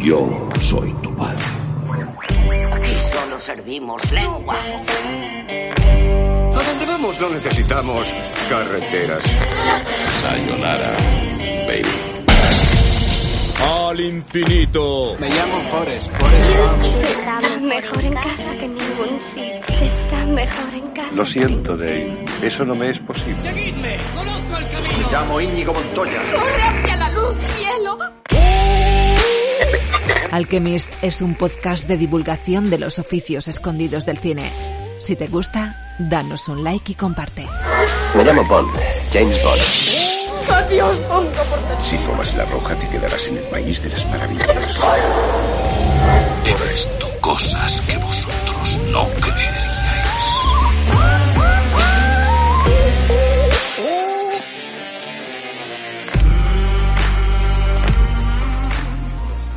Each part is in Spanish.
Yo soy tu padre. Aquí solo servimos lengua. A dónde vamos no necesitamos carreteras. Sayonara, baby. Al infinito. Me llamo Forrest, Forrest. Está mejor en casa que en ningún sitio. Está mejor en casa. Lo siento, Dave. Eso no me es posible. ¡Seguidme! ¡Conozco el camino! Me llamo Íñigo Montoya. ¡Corre hacia la luz, cielo! Alchemist es un podcast de divulgación de los oficios escondidos del cine. Si te gusta, danos un like y comparte. Me llamo Bond, James Bond. Si tomas la roja te quedarás en el país de las maravillas. He visto cosas que vosotros no creeríais.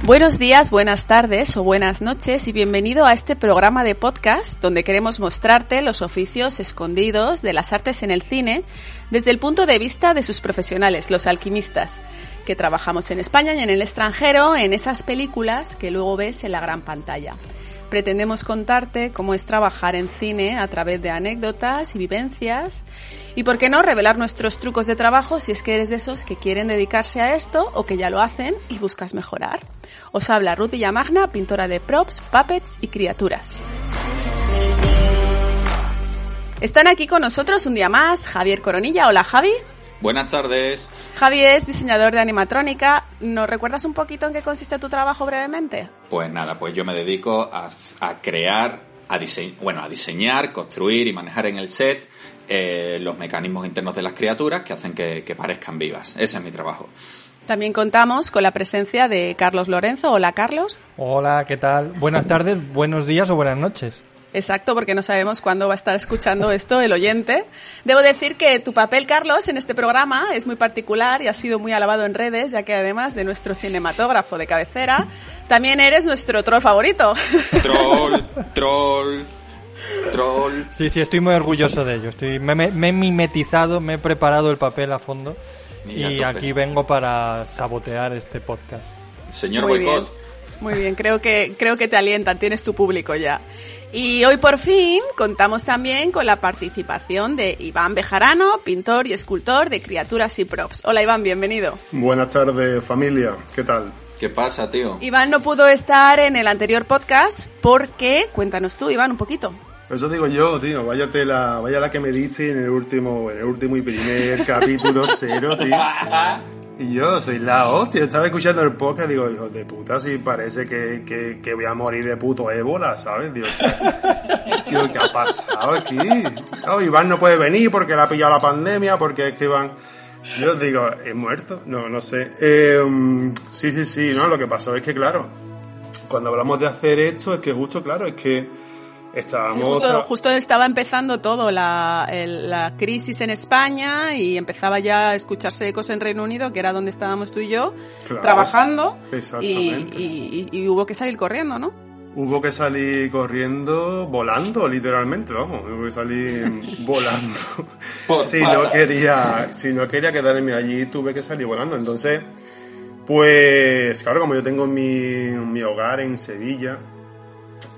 Buenos días, buenas tardes o buenas noches y bienvenido a este programa de podcast donde queremos mostrarte los oficios escondidos de las artes en el cine desde el punto de vista de sus profesionales, los alquimistas, que trabajamos en España y en el extranjero en esas películas que luego ves en la gran pantalla. Pretendemos contarte cómo es trabajar en cine a través de anécdotas y vivencias y, por qué no, revelar nuestros trucos de trabajo si es que eres de esos que quieren dedicarse a esto o que ya lo hacen y buscas mejorar. Os habla Ruth Villamagna, pintora de props, puppets y criaturas. Están aquí con nosotros un día más Javier Coronilla. Hola Javi. Buenas tardes. Javi es diseñador de animatrónica. ¿Nos recuerdas un poquito en qué consiste tu trabajo brevemente? Pues nada, pues yo me dedico a, a crear, a bueno, a diseñar, construir y manejar en el set eh, los mecanismos internos de las criaturas que hacen que, que parezcan vivas. Ese es mi trabajo. También contamos con la presencia de Carlos Lorenzo. Hola Carlos. Hola, ¿qué tal? Buenas tardes, buenos días o buenas noches. Exacto, porque no sabemos cuándo va a estar escuchando esto el oyente. Debo decir que tu papel, Carlos, en este programa es muy particular y ha sido muy alabado en redes, ya que además de nuestro cinematógrafo de cabecera, también eres nuestro troll favorito. Troll, troll, troll. Sí, sí, estoy muy orgulloso de ello. Estoy, me, me- me he mimetizado, me he preparado el papel a fondo Y y tope. aquí vengo para sabotear este podcast. Señor Boicot. Muy bien, creo que, creo que te alientan, tienes tu público ya. Y hoy por fin contamos también con la participación de Iván Bejarano, pintor y escultor de criaturas y props. Hola Iván, bienvenido. Buenas tardes, familia. ¿Qué tal? ¿Qué pasa, tío? Iván no pudo estar en el anterior podcast porque, cuéntanos tú, Iván, un poquito. Eso digo yo, tío. Vaya la, vaya la que me diste en el último, en el último y primer capítulo cero, tío. Y yo soy la hostia. Estaba escuchando el podcast y digo, hijo de puta, si parece que, que, que voy a morir de puto ébola, ¿sabes? Digo, ¿qué, tío, ¿qué ha pasado aquí? Oh, Iván no puede venir porque le ha pillado la pandemia, porque es que Iván... Yo digo, ¿he muerto? No, no sé. Mm, sí, sí, sí, ¿no? Lo que pasó es que, claro, cuando hablamos de hacer esto, es que justo, claro, es que estábamos... Sí, justo, estaba empezando todo, la, el- la crisis en España y empezaba ya a escucharse ecos en Reino Unido, que era donde estábamos tú y yo, Claro, trabajando. Y, exactamente. y- y- y hubo que salir corriendo, ¿no? Hubo que salir corriendo, volando, literalmente, vamos, hubo que salir volando. Si no quería, si no quería quedarme allí, tuve que salir volando. Entonces, pues, claro, como yo tengo mi, mi hogar en Sevilla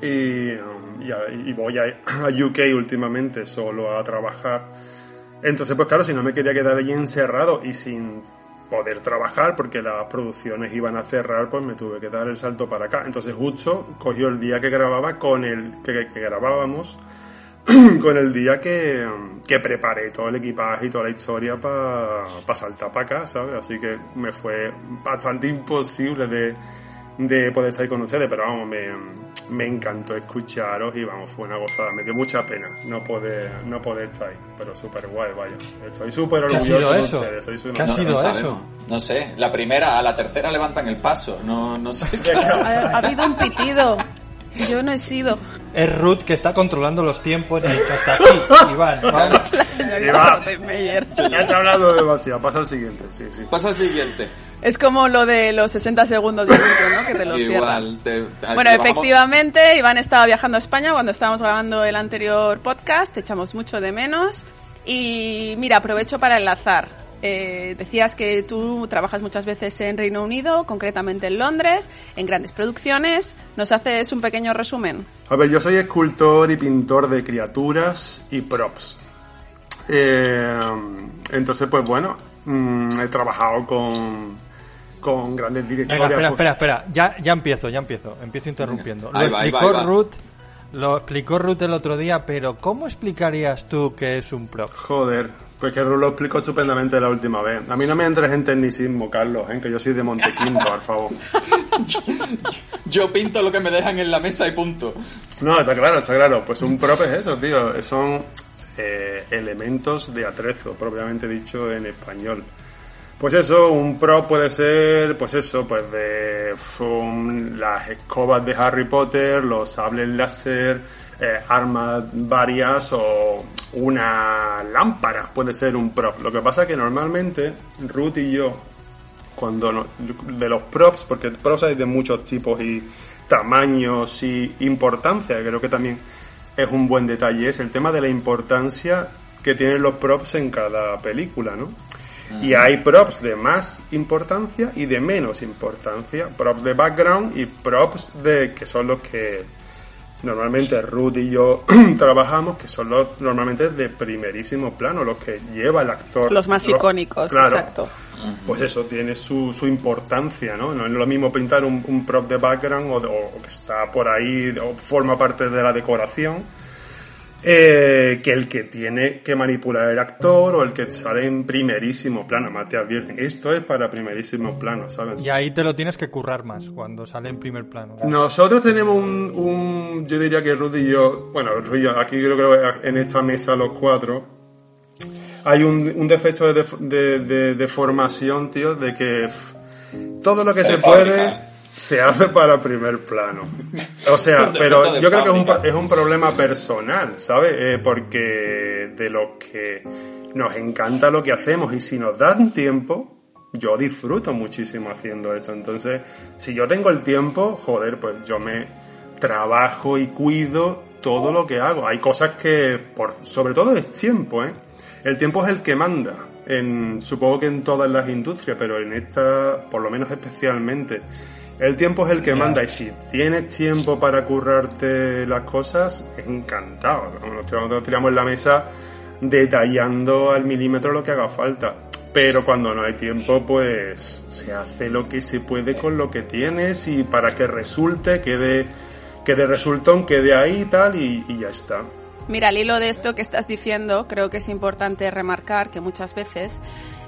y, um, y voy a, UK últimamente solo a trabajar, entonces, pues claro, si no me quería quedar allí encerrado y sin poder trabajar porque las producciones iban a cerrar, pues me tuve que dar el salto para acá. Entonces justo cogió el día que grababa con el que, grabábamos, con el día que, que preparé todo el equipaje y toda la historia para saltar para acá, ¿sabes? Así que me fue bastante imposible de, de poder estar ahí con ustedes, pero vamos, me, me encantó escucharos y vamos, fue una gozada. Me dio mucha pena no poder, no poder estar ahí, pero súper guay, vaya. Estoy súper ¿Qué ha orgulloso sido de eso? ustedes. unos- ¿Qué ha No, sido no eso? No sé, la primera, a la tercera levantan el paso. No, no sé qué Ha, ha habido un pitido. Yo no he sido Es Ruth que está controlando los tiempos y ha dicho hasta aquí, Iván. vamos. la señorita Iván. Rottenmeier. Ya te he hablado demasiado, pasa al siguiente, sí, sí. Pasa al siguiente. Es como lo de los 60 segundos de intro, ¿no? Que te lo. Igual. te- Bueno, lo bajamos- efectivamente, Iván estaba viajando a España cuando estábamos grabando el anterior podcast, te echamos mucho de menos. Y mira, aprovecho para enlazar. Eh, decías que tú trabajas muchas veces en Reino Unido, concretamente en Londres, en grandes producciones. ¿Nos haces un pequeño resumen? A ver, yo soy escultor y pintor de criaturas y props. Eh, entonces, pues bueno, mm, he trabajado con, con grandes directores. Venga, espera, espera, espera. Ya, ya empiezo, ya empiezo. Empiezo interrumpiendo. Ahí Lo va, ahí va, explicó va. Ruth. Lo explicó Ruth el otro día, pero ¿cómo explicarías tú que es un prop? Joder, pues que Ru lo explicó estupendamente la última vez. A mí no me entres en tecnicismo, Carlos, ¿eh? que yo soy de Montequinto, por favor. Yo pinto lo que me dejan en la mesa y punto. No, está claro, está claro. Pues un prop es eso, tío. Son eh, elementos de atrezo, propiamente dicho en español. Pues eso, un prop puede ser, pues eso, pues de um, las escobas de Harry Potter, los sables láser, eh, armas varias o una lámpara puede ser un prop. Lo que pasa es que normalmente Ruth y yo cuando no- de los props, porque props hay de muchos tipos y tamaños y importancia, creo que también es un buen detalle, es el tema de la importancia que tienen los props en cada película, ¿no? Y hay props de más importancia y de menos importancia, props de background y props de que son los que normalmente Ruth y yo trabajamos, que son los normalmente de primerísimo plano, los que lleva el actor. Los más icónicos, claro. exacto. Pues eso tiene su, su importancia, ¿no? No es lo mismo pintar un, un prop de background o, o que está por ahí o forma parte de la decoración eh, que el que tiene que manipular el actor o el que sale en primerísimo plano. Más te advierten, esto es para primerísimo plano, ¿sabes? Y ahí te lo tienes que currar más cuando sale en primer plano. Nosotros tenemos un, un- yo diría que Rudy y yo, bueno, Rudy y yo, aquí yo creo que en esta mesa los cuatro, hay un, un defecto de, de, de- de formación, tío, de que todo lo que De se fábrica. puede se hace para primer plano. O sea, pero yo creo que es un, es un problema personal, ¿sabes? Eh, porque de lo que nos encanta lo que hacemos y si nos dan tiempo, yo disfruto muchísimo haciendo esto. Entonces, si yo tengo el tiempo, joder, pues yo me trabajo y cuido todo lo que hago. Hay cosas que, por, sobre todo es tiempo, ¿eh? El tiempo es el que manda. En, supongo que en todas las industrias, pero en esta, por lo menos especialmente. El tiempo es el que manda y si tienes tiempo para currarte las cosas, encantado. Nos tiramos, nos tiramos en la mesa detallando al milímetro lo que haga falta. Pero cuando no hay tiempo, pues se hace lo que se puede con lo que tienes y para que resulte, quede, quede resultón, quede ahí y tal y, y ya está. Mira, al hilo de esto que estás diciendo, creo que es importante remarcar que muchas veces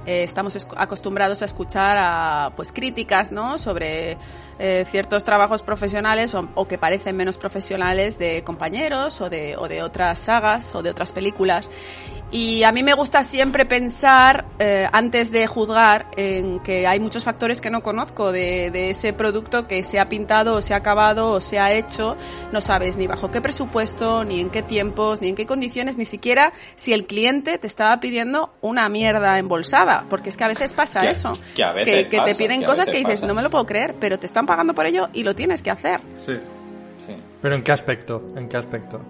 eh, estamos acostumbrados a escuchar pues críticas. Sobre eh, ciertos trabajos profesionales o, que parecen menos profesionales de compañeros o de, o otras sagas o de otras películas. Y a mí me gusta siempre pensar, eh, antes de juzgar, en que hay muchos factores que no conozco de, de ese producto que se ha pintado o se ha acabado o se ha hecho. No sabes ni bajo qué presupuesto, ni en qué tiempos, ni en qué condiciones, ni siquiera si el cliente te estaba pidiendo una mierda embolsada. Porque es que a veces pasa Que- eso. que a veces que pasa, te piden que cosas que dices, pasa. no me lo puedo creer, pero te están pagando por ello y lo tienes que hacer. Sí. Sí. ¿Pero en qué aspecto? ¿En qué aspecto?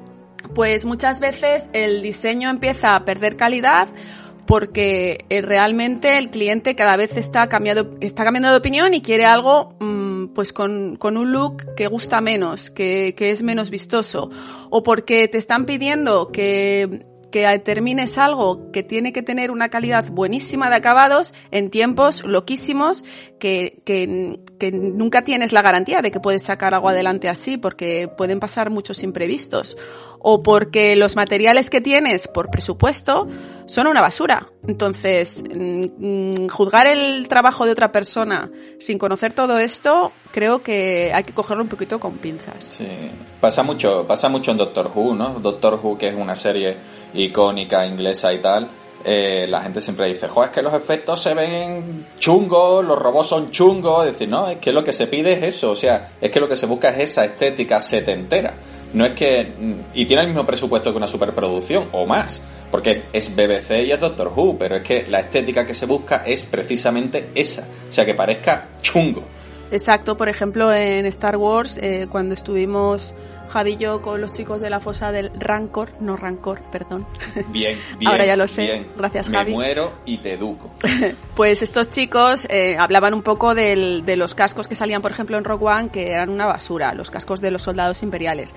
Pues muchas veces el diseño empieza a perder calidad porque eh, realmente el cliente cada vez está cambiando, está cambiando de opinión y quiere algo mm, pues con, con un look que gusta menos, que, que es menos vistoso. O porque te están pidiendo que que termines algo que tiene que tener una calidad buenísima de acabados en tiempos loquísimos que, que nunca tienes la garantía de que puedes sacar algo adelante así porque pueden pasar muchos imprevistos o porque los materiales que tienes por presupuesto son una basura. Entonces, mm, juzgar el trabajo de otra persona sin conocer todo esto, creo que hay que cogerlo un poquito con pinzas. Sí, pasa mucho, pasa mucho en Doctor Who, ¿no? Doctor Who, que es una serie icónica inglesa y tal. Eh, la gente siempre dice, joder, es que los efectos se ven chungos, los robots son chungos. Es decir, no, es que lo que se pide es eso, o sea, es que lo que se busca es esa estética setentera. No es que. Y tiene el mismo presupuesto que una superproducción, o más. Porque es BBC y es Doctor Who, pero es que la estética que se busca es precisamente esa. O sea, que parezca chungo. Exacto, por ejemplo, en Star Wars, eh, cuando estuvimos Javi y yo con los chicos de la fosa del Rancor, no Rancor, perdón. Bien, bien. Ahora ya lo sé, bien. gracias Me Javi. muero y te educo. Pues estos chicos eh, hablaban un poco del- de los cascos que salían, por ejemplo, en Rogue One, que eran una basura, los cascos de los soldados imperiales.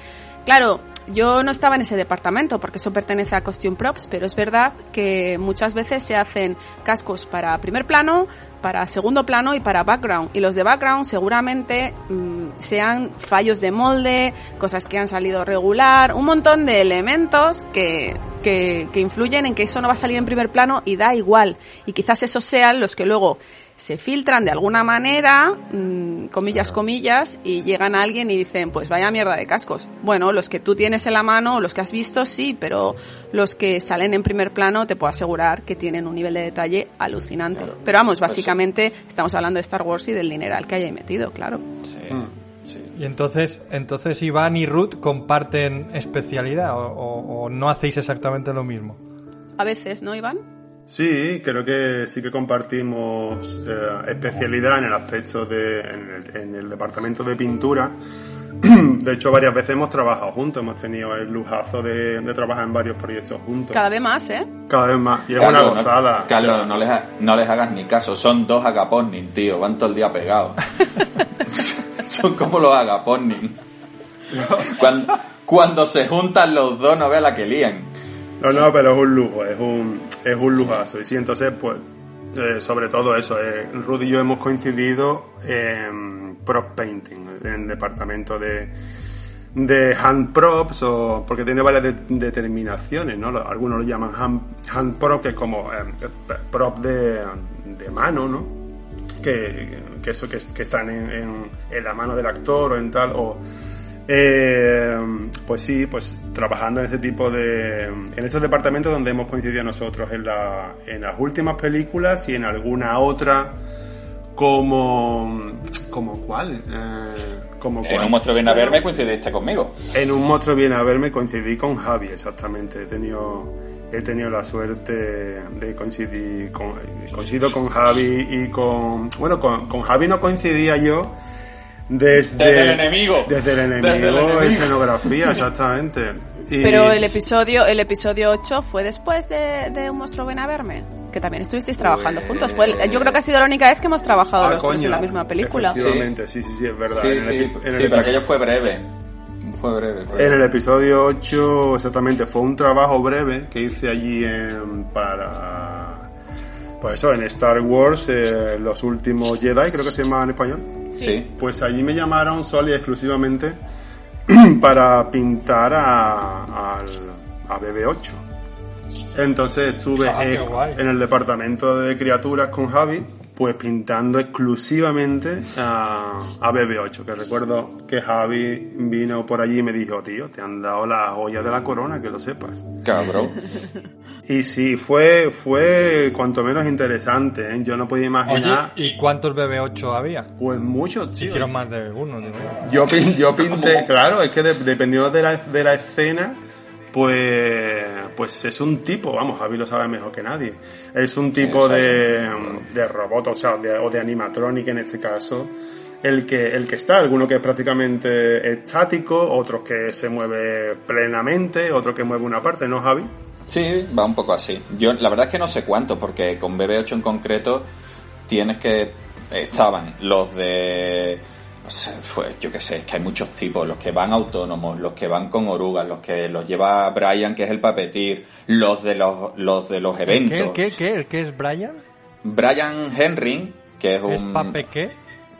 Claro, yo no estaba en ese departamento porque eso pertenece a Costume Props, pero es verdad que muchas veces se hacen cascos para primer plano, para segundo plano y para background. Y los de background seguramente mm, sean fallos de molde, cosas que han salido regular, un montón de elementos que, que, que influyen en que eso no va a salir en primer plano y da igual. Y quizás esos sean los que luego se filtran de alguna manera, mm, comillas, comillas, y llegan a alguien y dicen, pues vaya mierda de cascos. Bueno, los que tú tienes en la mano, los que has visto, sí, pero los que salen en primer plano te puedo asegurar que tienen un nivel de detalle alucinante. Pero vamos, básicamente estamos hablando de Star Wars y del dineral que hay ahí metido, claro. Sí, sí. Y entonces, entonces Iván y Ruth comparten especialidad o, o- o no hacéis exactamente lo mismo. A veces, ¿no, Iván? Sí, creo que sí que compartimos eh, especialidad en el aspecto de. En el, en el departamento de pintura. De hecho, varias veces hemos trabajado juntos, hemos tenido el lujazo de, de trabajar en varios proyectos juntos. Cada vez más, ¿eh? Cada vez más. Y es Carlos, una no- gozada. Carlos, O sea, no, les ha- no les hagas ni caso. Son dos agapornin, tío. Van todo el día pegados. Son como los agapornin. Cuando, cuando se juntan los dos, no veas la que lían. No, no, pero es un lujo, es un, es un lujazo. Y sí, entonces, pues, eh, sobre todo eso, eh, Rudy y yo hemos coincidido en prop painting, en departamento de, de hand props, o, porque tiene varias de- determinaciones, ¿no? Algunos lo llaman hand, hand prop, que es como eh, prop de, de mano, ¿no? Que, que eso que, que están en, en- en la mano del actor o en tal, o eh, pues sí, pues trabajando en ese tipo de. en estos departamentos donde hemos coincidido nosotros en, la, en las últimas películas y en alguna otra como. como cuál? Eh, como En cuál. un monstruo viene a verme coincidiste conmigo. En un monstruo viene a verme coincidí con Javi, exactamente. He tenido, he tenido la suerte de coincidir con, coincido con Javi y con, bueno, con, con Javi no coincidía yo desde, Desde el enemigo. Desde el enemigo, Desde el enemigo. escenografía, exactamente. Y- Pero el episodio, el episodio 8 fue después de, de Un monstruo ven a verme. Que también estuvisteis trabajando Pues- juntos. Fue el- yo creo que ha sido la única vez que hemos trabajado Ah, los tres coño. en la misma película. Efectivamente, sí, sí, sí, es verdad. Sí, En el sí, en el sí, pero aquello fue breve. Fue breve. fue En breve. el episodio 8, exactamente, fue un trabajo breve que hice allí en- para. Pues eso, en Star Wars, eh, los últimos Jedi, creo que se llama en español. Sí. Pues allí me llamaron solo y exclusivamente para pintar a, al, a BB8. Entonces estuve Ah, guay. en el departamento de criaturas con Javi, pues pintando exclusivamente a, a BB8, que recuerdo que Javi vino por allí y me dijo, tío, te han dado la joya de la corona, que lo sepas. Cabrón. Y sí, fue, fue cuanto menos interesante, ¿eh? yo no podía Oye, imaginar, ¿y cuántos BB8 había? pues muchos, Si tío. hicieron más de uno, digo yo. Yo, pin- yo pinté, claro, es que de- dependiendo de la, de la escena, pues, pues es un tipo, vamos, Javi lo sabe mejor que nadie. Es un tipo de, de robot, o sea, de, o de animatronic en este caso, el que, el que está, alguno que es prácticamente estático, otros que se mueve plenamente, otro que mueve una parte, ¿no, Javi? Sí, va un poco así. Yo la verdad es que no sé cuánto, porque con BB8 en concreto tienes que... Estaban los de... fue, yo qué sé, es que hay muchos tipos, los que van autónomos, los que van con orugas, los que los lleva Brian, que es el papetir, los de los, los de los ¿Qué, eventos. qué, qué, ¿El qué es Brian? Brian Henry, que es un... ¿Es pape qué?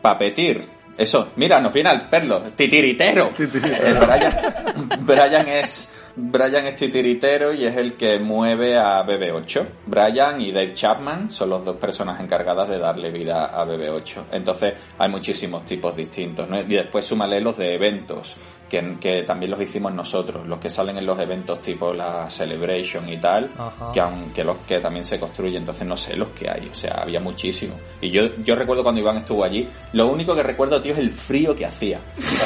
Papetir. Eso, mira, nos viene al perlo. Titiritero. Titiritero. Brian, Brian es Brian es titiritero y es el que mueve a BB8. Brian y Dave Chapman son los dos personas encargadas de darle vida a BB8. Entonces hay muchísimos tipos distintos. ¿no? Y después súmale los de eventos, que, que también los hicimos nosotros, los que salen en los eventos tipo la Celebration y tal, Ajá. que aunque los que también se construyen, entonces no sé los que hay, o sea, había muchísimos. Y yo, yo recuerdo cuando Iván estuvo allí, lo único que recuerdo, tío, es el frío que hacía.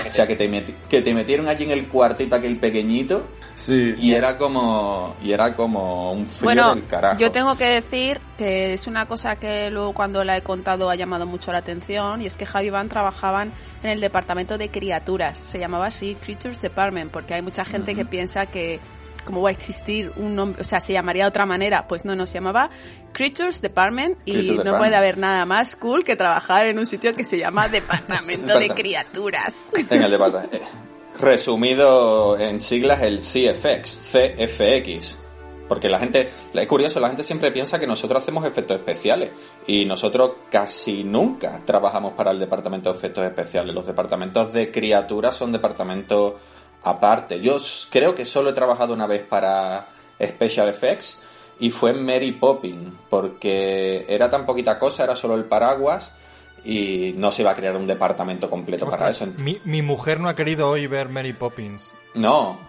O sea, que te, meti- que te metieron allí en el cuartito aquel pequeñito Sí. y era como y era como un frío Bueno, del carajo. yo tengo que decir que es una cosa que luego cuando la he contado ha llamado mucho la atención y es que Javi y Iván trabajaban en el departamento de criaturas, se llamaba así Creatures Department, porque hay mucha gente que piensa que cómo va a existir un nombre, o sea, se llamaría de otra manera, pues no, no, se llamaba Creatures Department y Creatures no Department. puede haber nada más cool que trabajar en un sitio que se llama Departamento de. Criaturas. En el departamento. Resumido en siglas, el CFX, CFX. Porque la gente, es curioso, la gente siempre piensa que nosotros hacemos efectos especiales y nosotros casi nunca trabajamos para el departamento de efectos especiales. Los departamentos de criaturas son departamentos aparte. Yo creo que solo he trabajado una vez para Special Effects y fue en Mary Poppins porque era tan poquita cosa, era solo el paraguas y no se iba a crear un departamento completo para eso. Mi, mi mujer no ha querido hoy ver Mary Poppins. No.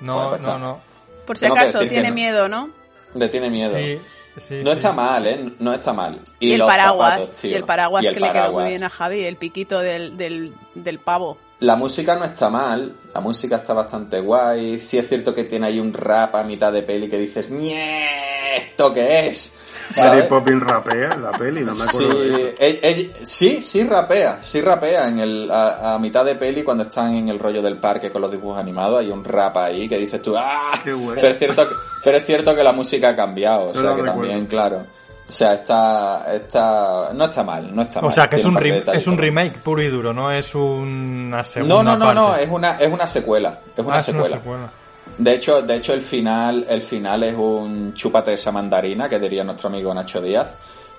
No, Bueno, pues no, no. Por si Tengo acaso, tiene no. miedo, ¿no? Le tiene miedo. Sí, sí, no sí. está mal, ¿eh? No está mal. Y, el paraguas, zapatos, tío. y el paraguas Y el que le quedó muy bien a Javi, el piquito del, del, del pavo. La música no está mal, la música está bastante guay. Sí es cierto que tiene ahí un rap a mitad de peli que dices, ¡Nie! ¿Esto qué es? Mary. Poppins rapea en la peli, no me acuerdo Sí, de eso. él- él- sí, sí rapea, sí rapea en el, a, a mitad de peli cuando están en el rollo del parque con los dibujos animados, hay un rap ahí que dices tú, ¡ah! Qué bueno. Pero es cierto que, pero es cierto que la música ha cambiado, o sea que recuerdo. también, claro. O sea, está, está, no está mal, no está mal. O sea, que es un, es un remake puro y duro, no es una segunda No, no, no, parte. no, es una, es una secuela, es una Ah, secuela. De hecho, de hecho el final, el final es un chúpate esa mandarina, que diría nuestro amigo Nacho Díaz.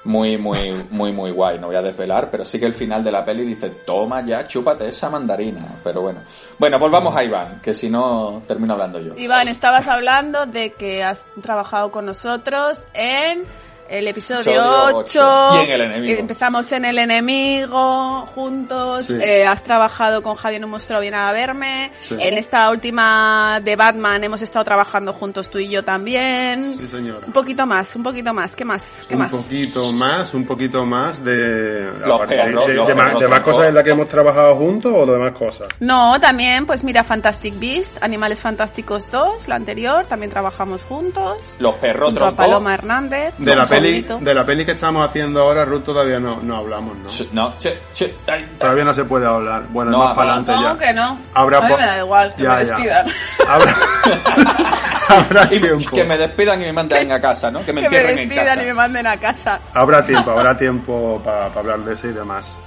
Muy, muy, muy, muy guay, no voy a desvelar, pero sí que el final de la peli dice, toma ya, chúpate esa mandarina. Pero bueno. Bueno, volvamos a Iván, que si no, termino hablando yo. Iván, estabas hablando de que has trabajado con nosotros en el episodio Episodio 8. ocho. Y en El Enemigo. Empezamos en El Enemigo juntos. Sí. Eh, has trabajado con Javier en un monstruo viene a verme. Sí. En esta última de Batman hemos estado trabajando juntos tú y yo también. Sí, señora. Un poquito más, un poquito más. ¿Qué más? ¿Qué un más? poquito más, un poquito más de, Los aparte perros, de, de- los de más, de más cosas en las que hemos trabajado juntos o de demás cosas. No, también, pues mira, Fantastic Beast, Animales Fantásticos 2, la anterior, también trabajamos juntos. Los perros Junto a. Paloma Hernández. De la peli, de la peli que estamos haciendo ahora, Ruth, todavía no, no hablamos, ¿no? No, che, che, ay, Todavía no se puede hablar. Bueno, No, más para adelante No, ya. que no. Habrá a mí me da igual, que Ya, me ya. despidan. Habrá, habrá y tiempo. que me despidan y me manden a casa, ¿no? Que me que me encierren en despidan casa. y me manden a casa. Habrá tiempo, habrá tiempo para hablar de eso y demás.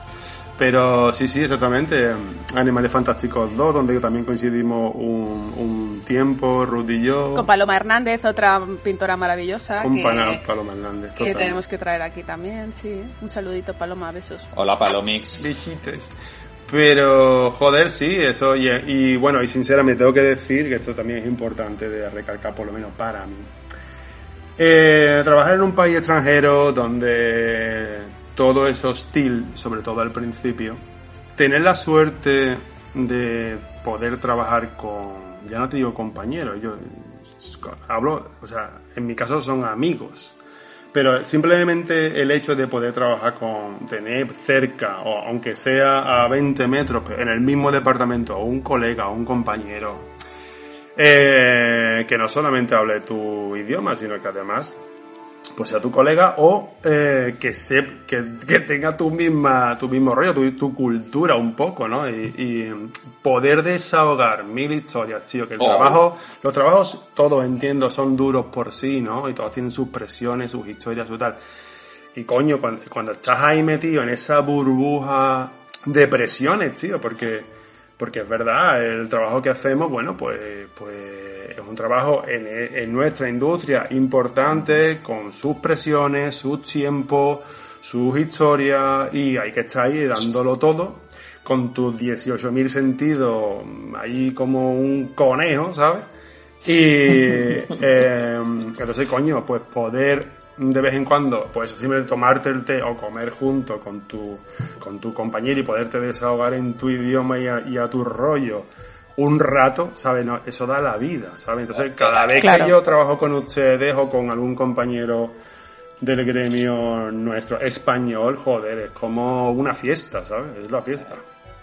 Pero sí, sí, exactamente. Animales Fantásticos 2, donde también coincidimos un, un tiempo, Ruth y yo. Con Paloma Hernández, otra pintora maravillosa Con que, Paloma Hernández. que tenemos que traer aquí también, sí. Un saludito, Paloma, besos. Hola, Palomix. Besitos. Pero, joder, sí, eso. Y, y bueno, y sinceramente tengo que decir que esto también es importante de recalcar, por lo menos para mí. Eh, trabajar en un país extranjero donde todo es hostil, sobre todo al principio, tener la suerte de poder trabajar con, ya no te digo compañeros, yo hablo, o sea, en mi caso son amigos, pero simplemente el hecho de poder trabajar con, tener cerca, o aunque sea a 20 metros, en el mismo departamento, o un colega, o un compañero, eh, que no solamente hable tu idioma, sino que además pues sea tu colega o eh, que, se, que, que tenga tu misma tu mismo rollo, tu, tu cultura un poco, ¿no? Y, y poder desahogar mil historias, tío, que el Oh. trabajo, los trabajos, todos entiendo, son duros por sí, ¿no? Y todos tienen sus presiones, sus historias, su tal. Y coño, cuando, cuando estás ahí metido en esa burbuja de presiones, tío, porque, porque es verdad, el trabajo que hacemos, bueno, pues, pues es un trabajo en, en nuestra industria importante, con sus presiones, sus tiempos, sus historias, y hay que estar ahí dándolo todo, con tus 18.000 sentidos ahí como un conejo, ¿sabes? Y eh, entonces, coño, pues poder de vez en cuando, pues simplemente tomarte el té o comer junto con tu, con tu compañero y poderte desahogar en tu idioma y a, y a tu rollo un rato, ¿sabes? No, eso da la vida, ¿sabes? Entonces, cada vez Claro. que yo trabajo con ustedes o con algún compañero del gremio nuestro español, joder, es como una fiesta, ¿sabes? Es la fiesta.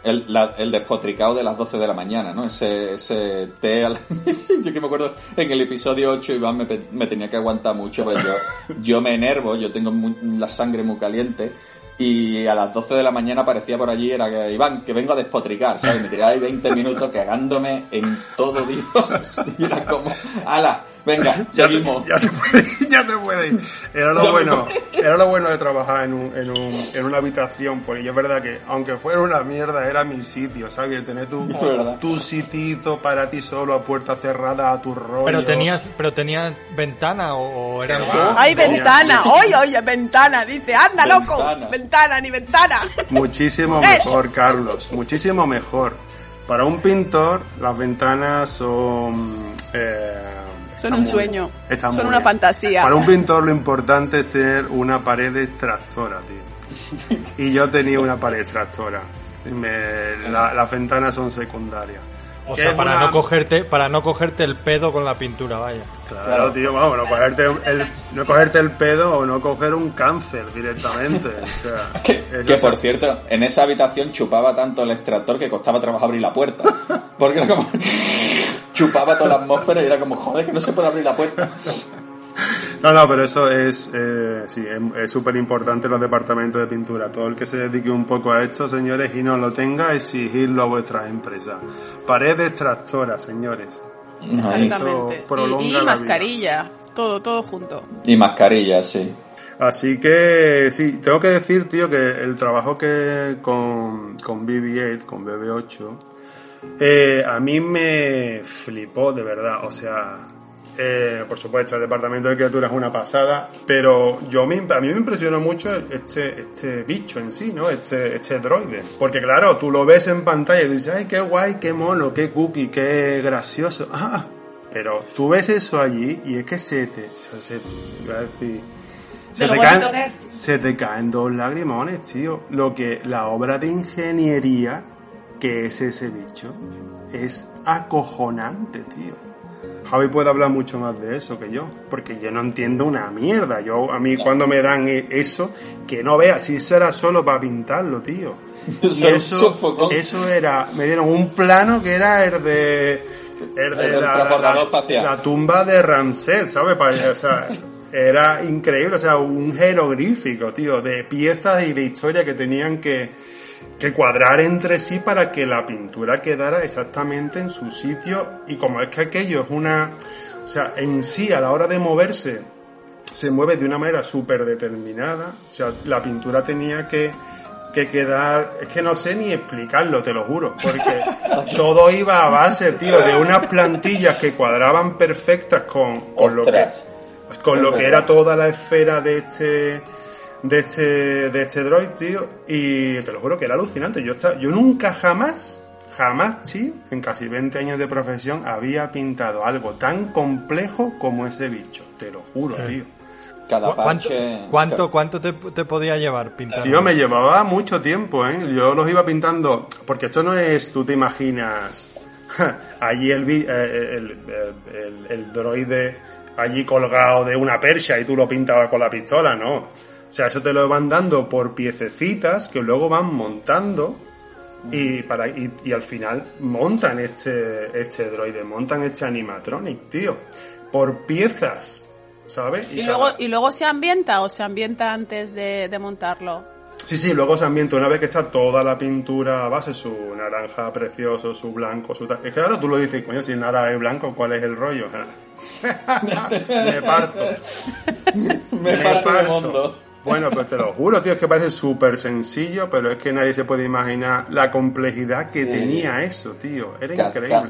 El, la- el despotricado de las 12 de la mañana, ¿no? Ese, ese té al- Yo que me acuerdo, en el episodio 8 Iván me, me tenía que aguantar mucho, pues yo, yo me enervo, yo tengo la sangre muy caliente y a las 12 de la mañana aparecía por allí, era que Iván, que vengo a despotricar, ¿sabes? Me tiraba ahí 20 minutos cagándome en todo Dios y era como, ala, venga, Ya te, seguimos. ya te puedes, ya te puedes ir. Era lo bueno, era lo bueno de trabajar en, un, en, un, en una habitación, porque es verdad que aunque fuera una mierda, era mi sitio, ¿sabes? El tener tu, tu sitito para ti solo a puerta cerrada, a tu rollo. Pero tenías, pero tenías ventana o, o era Que va. ¡Ay, Tenía- ventana! ¡Oye, oye, ventana! Dice, ¡anda, loco! Ventana. ¡Ventana, ni ventana! Muchísimo mejor, Carlos, muchísimo mejor. Para un pintor, las ventanas son... eh, Son un muy- sueño. Son una bien. fantasía. Para un pintor lo importante es tener una pared extractora, tío. Y yo tenía una pared extractora. Y me- la- las ventanas son secundarias. O sea, para una- no cogerte, para no cogerte el pedo con la pintura, vaya. Claro, tío, vamos, no cogerte el, no cogerte el pedo o no coger un cáncer directamente. O sea, Que, que, por cierto, en esa habitación chupaba tanto el extractor que costaba trabajo abrir la puerta. Porque era como. chupaba toda la atmósfera y era como, joder, que no se puede abrir la puerta. No, no, pero eso es, eh, sí, es- súper importante los departamentos de pintura. Todo el que se dedique un poco a esto, señores, y no lo tenga, exigirlo a vuestras empresas. Pared extractora, señores. Exactamente. Eso prolonga Y, y la vida. mascarilla. Todo, todo junto. Y mascarilla, sí. Así que sí, tengo que decir, tío, que el trabajo que con, con BB-8, con BB-8, eh, a mí me flipó de verdad. O sea, eh, por supuesto, el departamento de criaturas es una pasada, pero yo me, a mí me impresionó mucho este, este bicho en sí, ¿no? Este, este droide. Porque claro, tú lo ves en pantalla y dices, ay, qué guay, qué mono, qué cookie, qué gracioso. Ah, pero tú ves eso allí y es que se te... Se, se- iba a decir, se te, caen, se te caen dos lagrimones, tío. Lo que la obra de ingeniería que es ese bicho es acojonante, tío. Javi puede hablar mucho más de eso que yo, porque yo no entiendo una mierda. Yo a mí cuando me dan e- eso, que no veas, si eso era solo para pintarlo, tío. Y Eso eso, era, me dieron un plano que era el de, el de El la, tumba de Ramsés, ¿sabes? O sea, era increíble, o sea, un jeroglífico, tío, de piezas y de historia que tenían que, que cuadrar entre sí para que la pintura quedara exactamente en su sitio. Y como es que aquello es una. O sea, en sí, a la hora de moverse, se mueve de una manera súper determinada. O sea, la pintura tenía que, que quedar. Es que no sé ni explicarlo, te lo juro. Porque todo iba a base, tío, de unas plantillas que cuadraban perfectas con, con lo que con lo que era toda la esfera de este de este de este droid, tío, y te lo juro que era alucinante. Yo esta- yo nunca jamás jamás, tío, en casi 20 años de profesión había pintado algo tan complejo como ese bicho, te lo juro, Sí. tío. Cada ¿Cu- ¿Cuánto, parche. cuánto, cuánto te, te podía llevar pintar? Tío, me llevaba mucho tiempo, ¿eh? Yo los iba pintando, porque esto no es, tú te imaginas, allí el, vi- eh, el, el- el- el droide allí colgado de una percha y tú lo pintabas con la pistola, no. O sea, eso te lo van dando por piececitas que luego van montando y, para, y, y al final montan este, este droide, montan este animatronic, tío, por piezas, ¿sabes? Y, luego, y luego se ambienta o se ambienta antes de, de montarlo. Sí, sí, luego se ambienta una vez que está toda la pintura a base, su naranja precioso, su blanco, su tal. Es que ahora tú lo dices, coño, si nada es blanco, ¿cuál es el rollo? Me parto. Me parto de mundo. Bueno, pues te lo juro, tío, es que parece súper sencillo, pero es que nadie se puede imaginar la complejidad que Sí. tenía eso, tío. Era Ca- increíble. ca-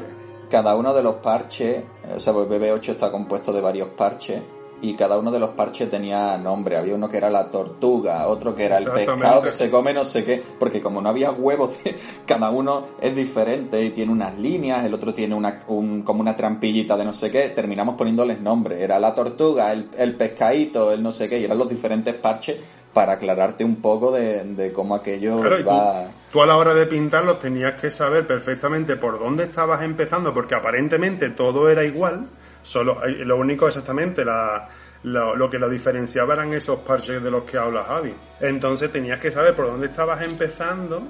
cada uno de los parches, o sea, pues BB8 está compuesto de varios parches y cada uno de los parches tenía nombre. Había uno que era la tortuga, otro que era el pescado que se come no sé qué, porque como no había huevos, cada uno es diferente y tiene unas líneas, el otro tiene una, un, como una trampillita de no sé qué, terminamos poniéndoles nombre. Era la tortuga, el, el pescadito, el no sé qué, y eran los diferentes parches para aclararte un poco de, de cómo aquello Claro, y tú, iba... tú a la hora de pintarlos tenías que saber perfectamente por dónde estabas empezando, porque aparentemente todo era igual, solo eh, lo único exactamente la, lo, que lo diferenciaba eran esos parches de los que habla Javi. Entonces tenías que saber por dónde estabas empezando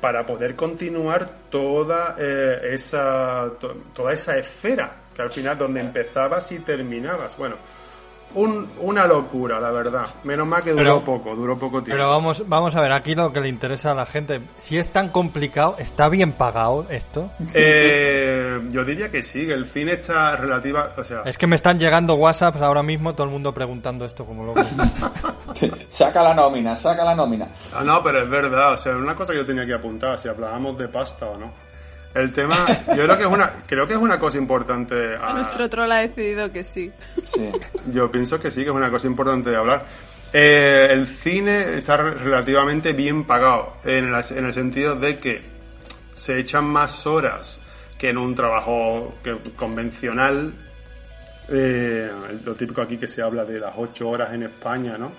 para poder continuar toda eh, esa to- toda esa esfera que al final donde empezabas y terminabas. Bueno, un- una locura, la verdad. Menos mal que duró Pero- poco, duró poco tiempo. Pero vamos, vamos a ver, aquí lo que le interesa a la gente, si es tan complicado, ¿está bien pagado esto? Eh, yo diría que sí, que el cine está relativa, o sea, Es que me están llegando WhatsApps ahora mismo, todo el mundo preguntando esto como loco. saca la nómina, saca la nómina. ah, no, pero es verdad, o sea, una cosa que yo tenía que apuntar, si hablábamos de pasta o no. El tema, yo creo que es una, creo que es una cosa importante. a- Nuestro troll ha decidido que sí. Sí. Yo pienso que sí, que es una cosa importante de hablar. Eh, el cine está re- relativamente bien pagado, en, la- en el sentido de que se echan más horas que en un trabajo que- convencional. Eh, lo típico aquí que se habla de las ocho horas en España, ¿no?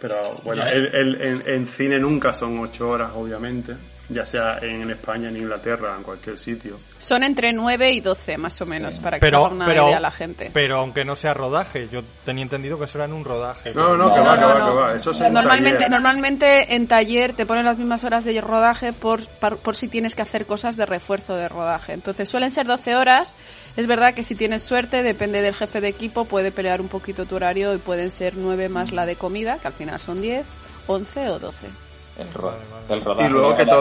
Pero bueno, el- el- en, en cine nunca son ocho horas, obviamente, ya sea en España, en Inglaterra, en cualquier sitio. Son entre 9 y 12 más o menos, para que se haga una pero, idea la gente. pero aunque no sea rodaje, yo tenía entendido que eso era en un rodaje. No, no, que va, que va, que va. Eso es en Normalmente, taller. normalmente en taller te ponen las mismas horas de rodaje por, por, por si tienes que hacer cosas de refuerzo de rodaje. Entonces suelen ser 12 horas. Es verdad que si tienes suerte, depende del jefe de equipo, puede pelear un poquito tu horario y pueden ser 9 más la de comida, que al final son 10, 11 o 12. El, ro- el rodaje Y luego que la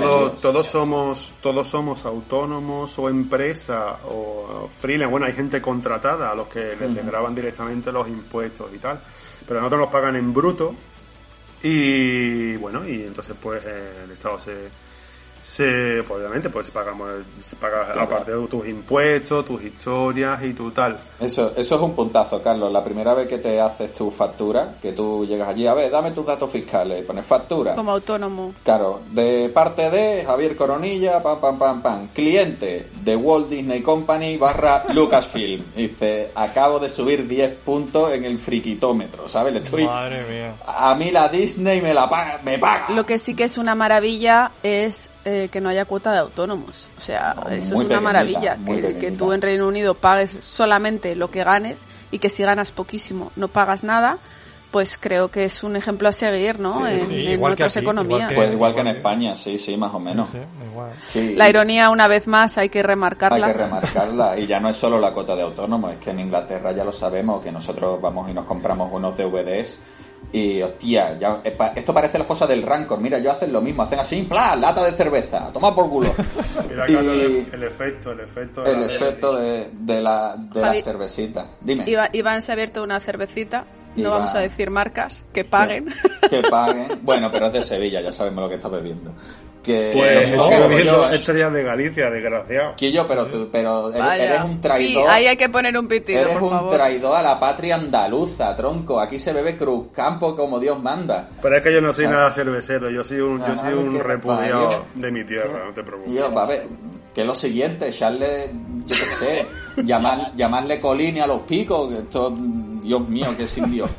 todos, somos, todos somos autónomos o empresa o freelance. Bueno, hay gente contratada a los que les Ujú. graban directamente los impuestos y tal. Pero a nosotros nos pagan en bruto. Y bueno, y entonces pues el Estado se, se pues, obviamente pues pagamos, se paga Claro. aparte de tus impuestos, tus historias y tu tal. Eso, eso es un puntazo, Carlos. La primera vez que te haces tu factura, que tú llegas allí, a ver, dame tus datos fiscales, y pones factura. Como autónomo. Claro, de parte de Javier Coronilla, pam, pam, pam, pam. Cliente de Walt Disney Company barra Lucasfilm. Dice, acabo de subir 10 puntos en el friquitómetro, ¿sabes? Le estoy... Madre mía. A mí la Disney me la paga, me paga. Lo que sí que es una maravilla es eh, que no haya cuota de autónomos. O sea, No, eso es una maravilla. Que, que tú en Reino Unido pagues solamente lo que ganes y que si ganas poquísimo no pagas nada, pues creo que es un ejemplo a seguir, ¿no? Sí, en sí, en igual que otras aquí, economías. igual Pues igual que en España, sí, sí, más o menos. Sí, igual. Sí. La ironía, una vez más, hay que remarcarla. Hay que remarcarla. Y ya no es solo la cuota de autónomo, es que en Inglaterra ya lo sabemos, que nosotros vamos y nos compramos unos DVDs. Y hostia, ya, eh, esto parece la fosa del Rancor. Mira, yo hacen lo mismo, hacen así, ¡plá! Lata de cerveza, toma por culo. Mira, Y- el, el efecto, el efecto. de El la- efecto de, de la, de la cervecita. Dime. Iba- Iván se ha abierto una cervecita. No vamos a decir marcas, que paguen. Que paguen. Bueno, pero es de Sevilla, ya sabemos lo que estás bebiendo. Que, Pues Oh, estoy yo- estrellas de Galicia, desgraciado. Quillo, pero tú, pero eres, un Y traidor. ahí hay que poner un pitido, Eres por un favor. traidor a la patria andaluza, tronco. Aquí se bebe Cruz Campo como Dios manda. Pero es que yo no soy O sea, nada cervecero, yo soy un, yo soy un repudiado de mi tierra, no te preocupes. Tío, va a ver, que es lo siguiente, echarle, yo qué sé, llamar, llamarle colini a los picos, que esto, Dios mío, que sin Dios.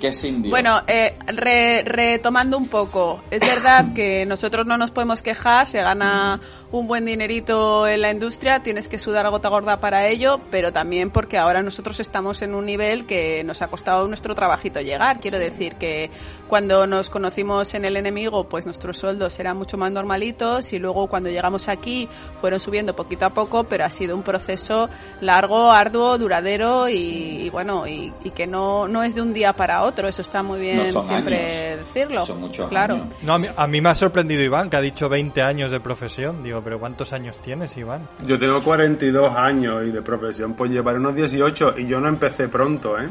Que sin Dios. Bueno, eh, re- retomando un poco, es verdad que nosotros no nos podemos quejar, se gana un buen dinerito en la industria, tienes que sudar a gota gorda para ello, pero también porque ahora nosotros estamos en un nivel que nos ha costado nuestro trabajito llegar. Quiero decir que cuando nos conocimos en el enemigo, pues nuestros sueldos eran mucho más normalitos y luego cuando llegamos aquí fueron subiendo poquito a poco, pero ha sido un proceso largo, arduo, duradero y, y bueno, y, y que no, no es de un día para otro, eso está muy bien No siempre años, decirlo. son muchos claro. años. No, a mí, a mí me ha sorprendido Iván, que ha dicho 20 años de profesión. Digo, pero ¿cuántos años tienes, Iván? Yo tengo 42 años y de profesión pues llevaré unos 18 y yo no empecé pronto, ¿eh?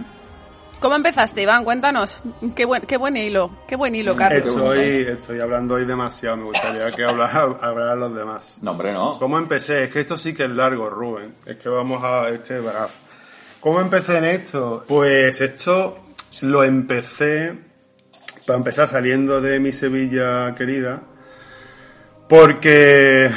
¿Cómo empezaste, Iván? Cuéntanos. Qué buen, qué buen hilo, qué buen hilo, Carlos. Estoy, estoy hablando hoy demasiado, me gustaría que hablara- hablaran los demás. No, hombre, no. ¿Cómo empecé? Es que esto sí que es largo, Rubén. Es que vamos a... Es que. ¿Cómo empecé en esto? Pues esto lo empecé, para empezar saliendo de mi Sevilla querida, porque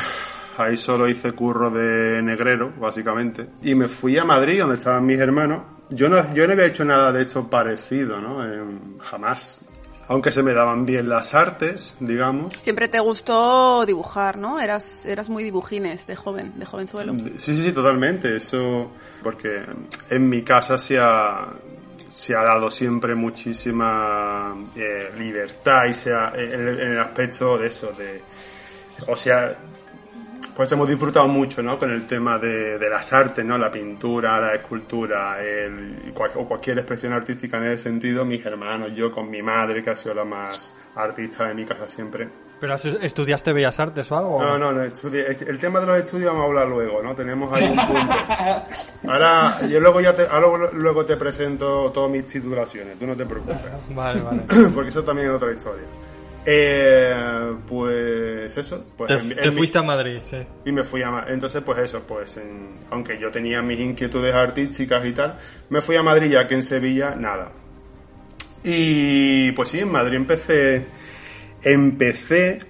ahí solo hice curro de negrero, básicamente, y me fui a Madrid, donde estaban mis hermanos. Yo no, yo no había hecho nada de esto parecido, ¿no? En- jamás. Aunque se me daban bien las artes, digamos. Siempre te gustó dibujar, ¿no? Eras, eras muy dibujines de joven, de jovenzuelo. Sí, sí, sí, totalmente. Eso, porque en mi casa se ha, se ha dado siempre muchísima eh, libertad y se ha- en, en el aspecto de eso, de, o sea, pues hemos disfrutado mucho, ¿no? Con el tema de, de las artes, ¿no? La pintura, la escultura, el, cual- o cualquier expresión artística en ese sentido. Mis hermanos, yo con mi madre, que ha sido la más artista de mi casa siempre. ¿Pero estudiaste Bellas Artes o algo? No, no, no, estudi- el tema de los estudios vamos a hablar luego, ¿no? Tenemos ahí un punto. Ahora, yo luego ya te, ahora luego te presento todas mis titulaciones, tú no te preocupes. Vale, vale. Porque eso también es otra historia. Eh, pues eso. Pues Te, en- te en mi- fuiste a Madrid, sí. y me fui a Ma- entonces pues eso pues en- aunque yo tenía mis inquietudes artísticas y tal me fui a Madrid ya que en Sevilla nada y pues sí en Madrid empecé empecé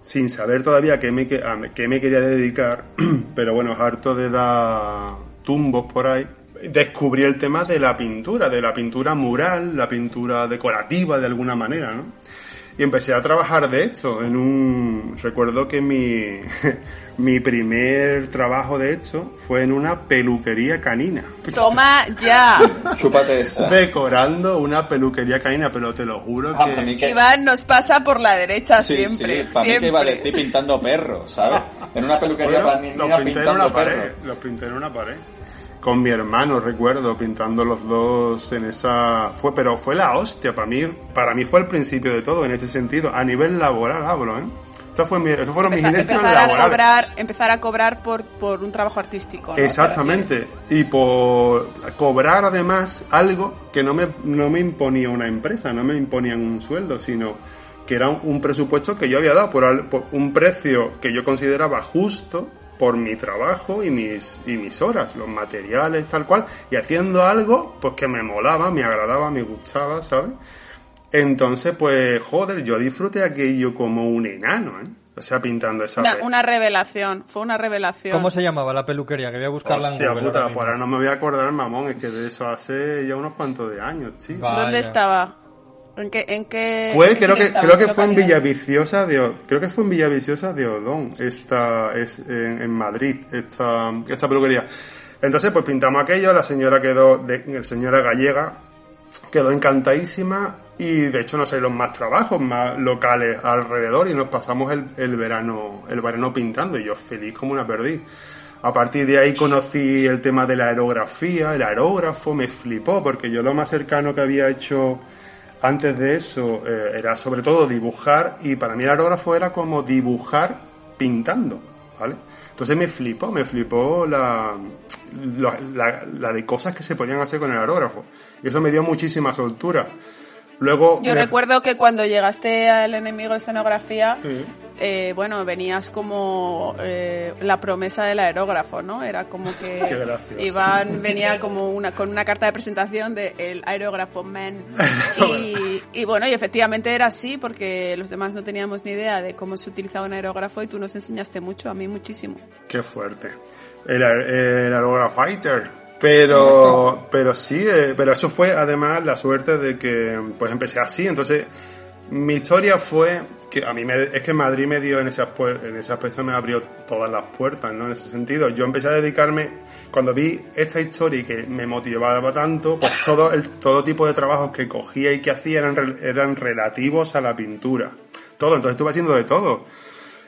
sin saber todavía qué me, a qué me quería dedicar pero bueno harto de dar tumbos por ahí descubrí el tema de la pintura de la pintura mural la pintura decorativa de alguna manera no y empecé a trabajar de hecho en un recuerdo que mi mi primer trabajo de hecho fue en una peluquería canina Toma ya. Chúpate esa. decorando una peluquería canina pero te lo juro Ah, que que- Iván nos pasa por la derecha Sí, siempre. sí, para mí que iba a siempre. decir pintando perros, ¿sabes? En una peluquería Bueno, para mí los niñas pinté en pintando una pared perros. los pinté en una pared con mi hermano recuerdo pintando los dos en esa fue pero fue la hostia para mí para mí fue el principio de todo en este sentido a nivel laboral hablo eh Esto fue mi- fueron mis inicios empezar a laborales cobrar, empezar a cobrar por, por un trabajo artístico. ¿no? Exactamente. Y por cobrar además algo que no me, no me imponía una empresa, no me imponían un sueldo, sino que era un, un presupuesto que yo había dado por, al- por un precio que yo consideraba justo por mi trabajo y mis, y mis horas, los materiales, tal cual, y haciendo algo pues que me molaba, me agradaba, me gustaba, ¿sabes? Entonces, pues, joder, yo disfruté aquello como un enano, ¿eh? O sea, pintando esa Una, una revelación, fue una revelación. ¿Cómo se llamaba la peluquería? Que voy a buscarla Hostia en Google. puta, ahora pues ahora no me voy a acordar, mamón, es que de eso hace ya unos cuantos de años, tío. ¿Dónde estaba? ¿En qué, en qué, Fue, creo que, creo que ¿Qué fue en? Villaviciosa de creo que fue en Villaviciosa de Odón, esta es en, en Madrid, esta, esta peluquería. Entonces, pues pintamos aquello, la señora quedó, de, la señora gallega, quedó encantadísima y de hecho nos salieron más trabajos, más locales alrededor y nos pasamos el, el verano, el verano pintando y yo feliz como una perdiz. A partir de ahí conocí el tema de la aerografía, el aerógrafo me flipó porque yo lo más cercano que había hecho antes de eso eh, era sobre todo dibujar y para mí el aerógrafo era como dibujar pintando, ¿vale? Entonces me flipó, me flipó la, la, la- la de cosas que se podían hacer con el aerógrafo y eso me dio muchísima soltura. Luego Yo me- recuerdo que cuando llegaste al enemigo de escenografía, Sí. eh, bueno, venías como eh, la promesa del aerógrafo, ¿no? Era como que. Iván venía como una con una carta de presentación de el aerógrafo man. Y, y bueno, y efectivamente era así porque los demás no teníamos ni idea de cómo se utilizaba un aerógrafo y tú nos enseñaste mucho, a mí muchísimo. Qué fuerte. El, el Aurora Fighter. Pero, pero sí, eh, pero eso fue además la suerte de que pues empecé así. Entonces, mi historia fue que a mí me, es que Madrid me dio en ese, en ese aspecto me abrió todas las puertas, ¿no? En ese sentido. Yo empecé a dedicarme, cuando vi esta historia y que me motivaba tanto, pues todo, el, todo tipo de trabajos que cogía y que hacía eran, eran relativos a la pintura. Todo, entonces estuve haciendo de todo.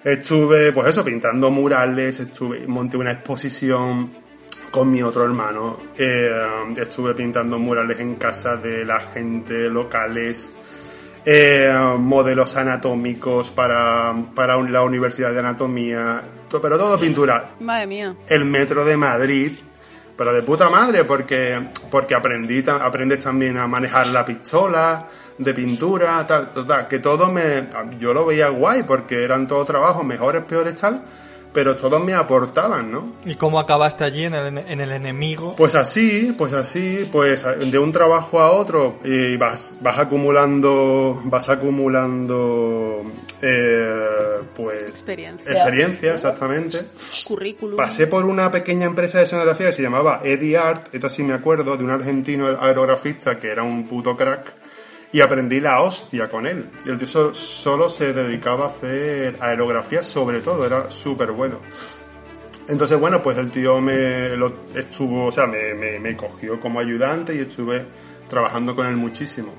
Estuve, pues eso, pintando murales, estuve, monté una exposición con mi otro hermano, eh, estuve pintando murales en casa de la gente locales, eh, modelos anatómicos para, para la Universidad de Anatomía, to- pero todo pintura. Madre mía. El metro de Madrid, pero de puta madre, porque, porque aprendí, aprendes también a manejar la pistola de pintura, tal, tal, tal, que todo me, yo lo veía guay, porque eran todos trabajos mejores, peores, tal, pero todos me aportaban, ¿no? ¿Y cómo acabaste allí en el, en el enemigo? Pues así, pues así, pues de un trabajo a otro y vas, vas acumulando, vas acumulando, eh, pues Experiencia. experiencia, exactamente. Currículum. Pasé por una pequeña empresa de escenografía que se llamaba Eddie Art, esta sí me acuerdo, de un argentino aerografista que era un puto crack, y aprendí la hostia con él. Y el tío so- solo se dedicaba a hacer aerografía sobre todo, era súper bueno. Entonces, bueno, pues el tío me lo estuvo, o sea, me, me, me cogió como ayudante y estuve trabajando con él muchísimo.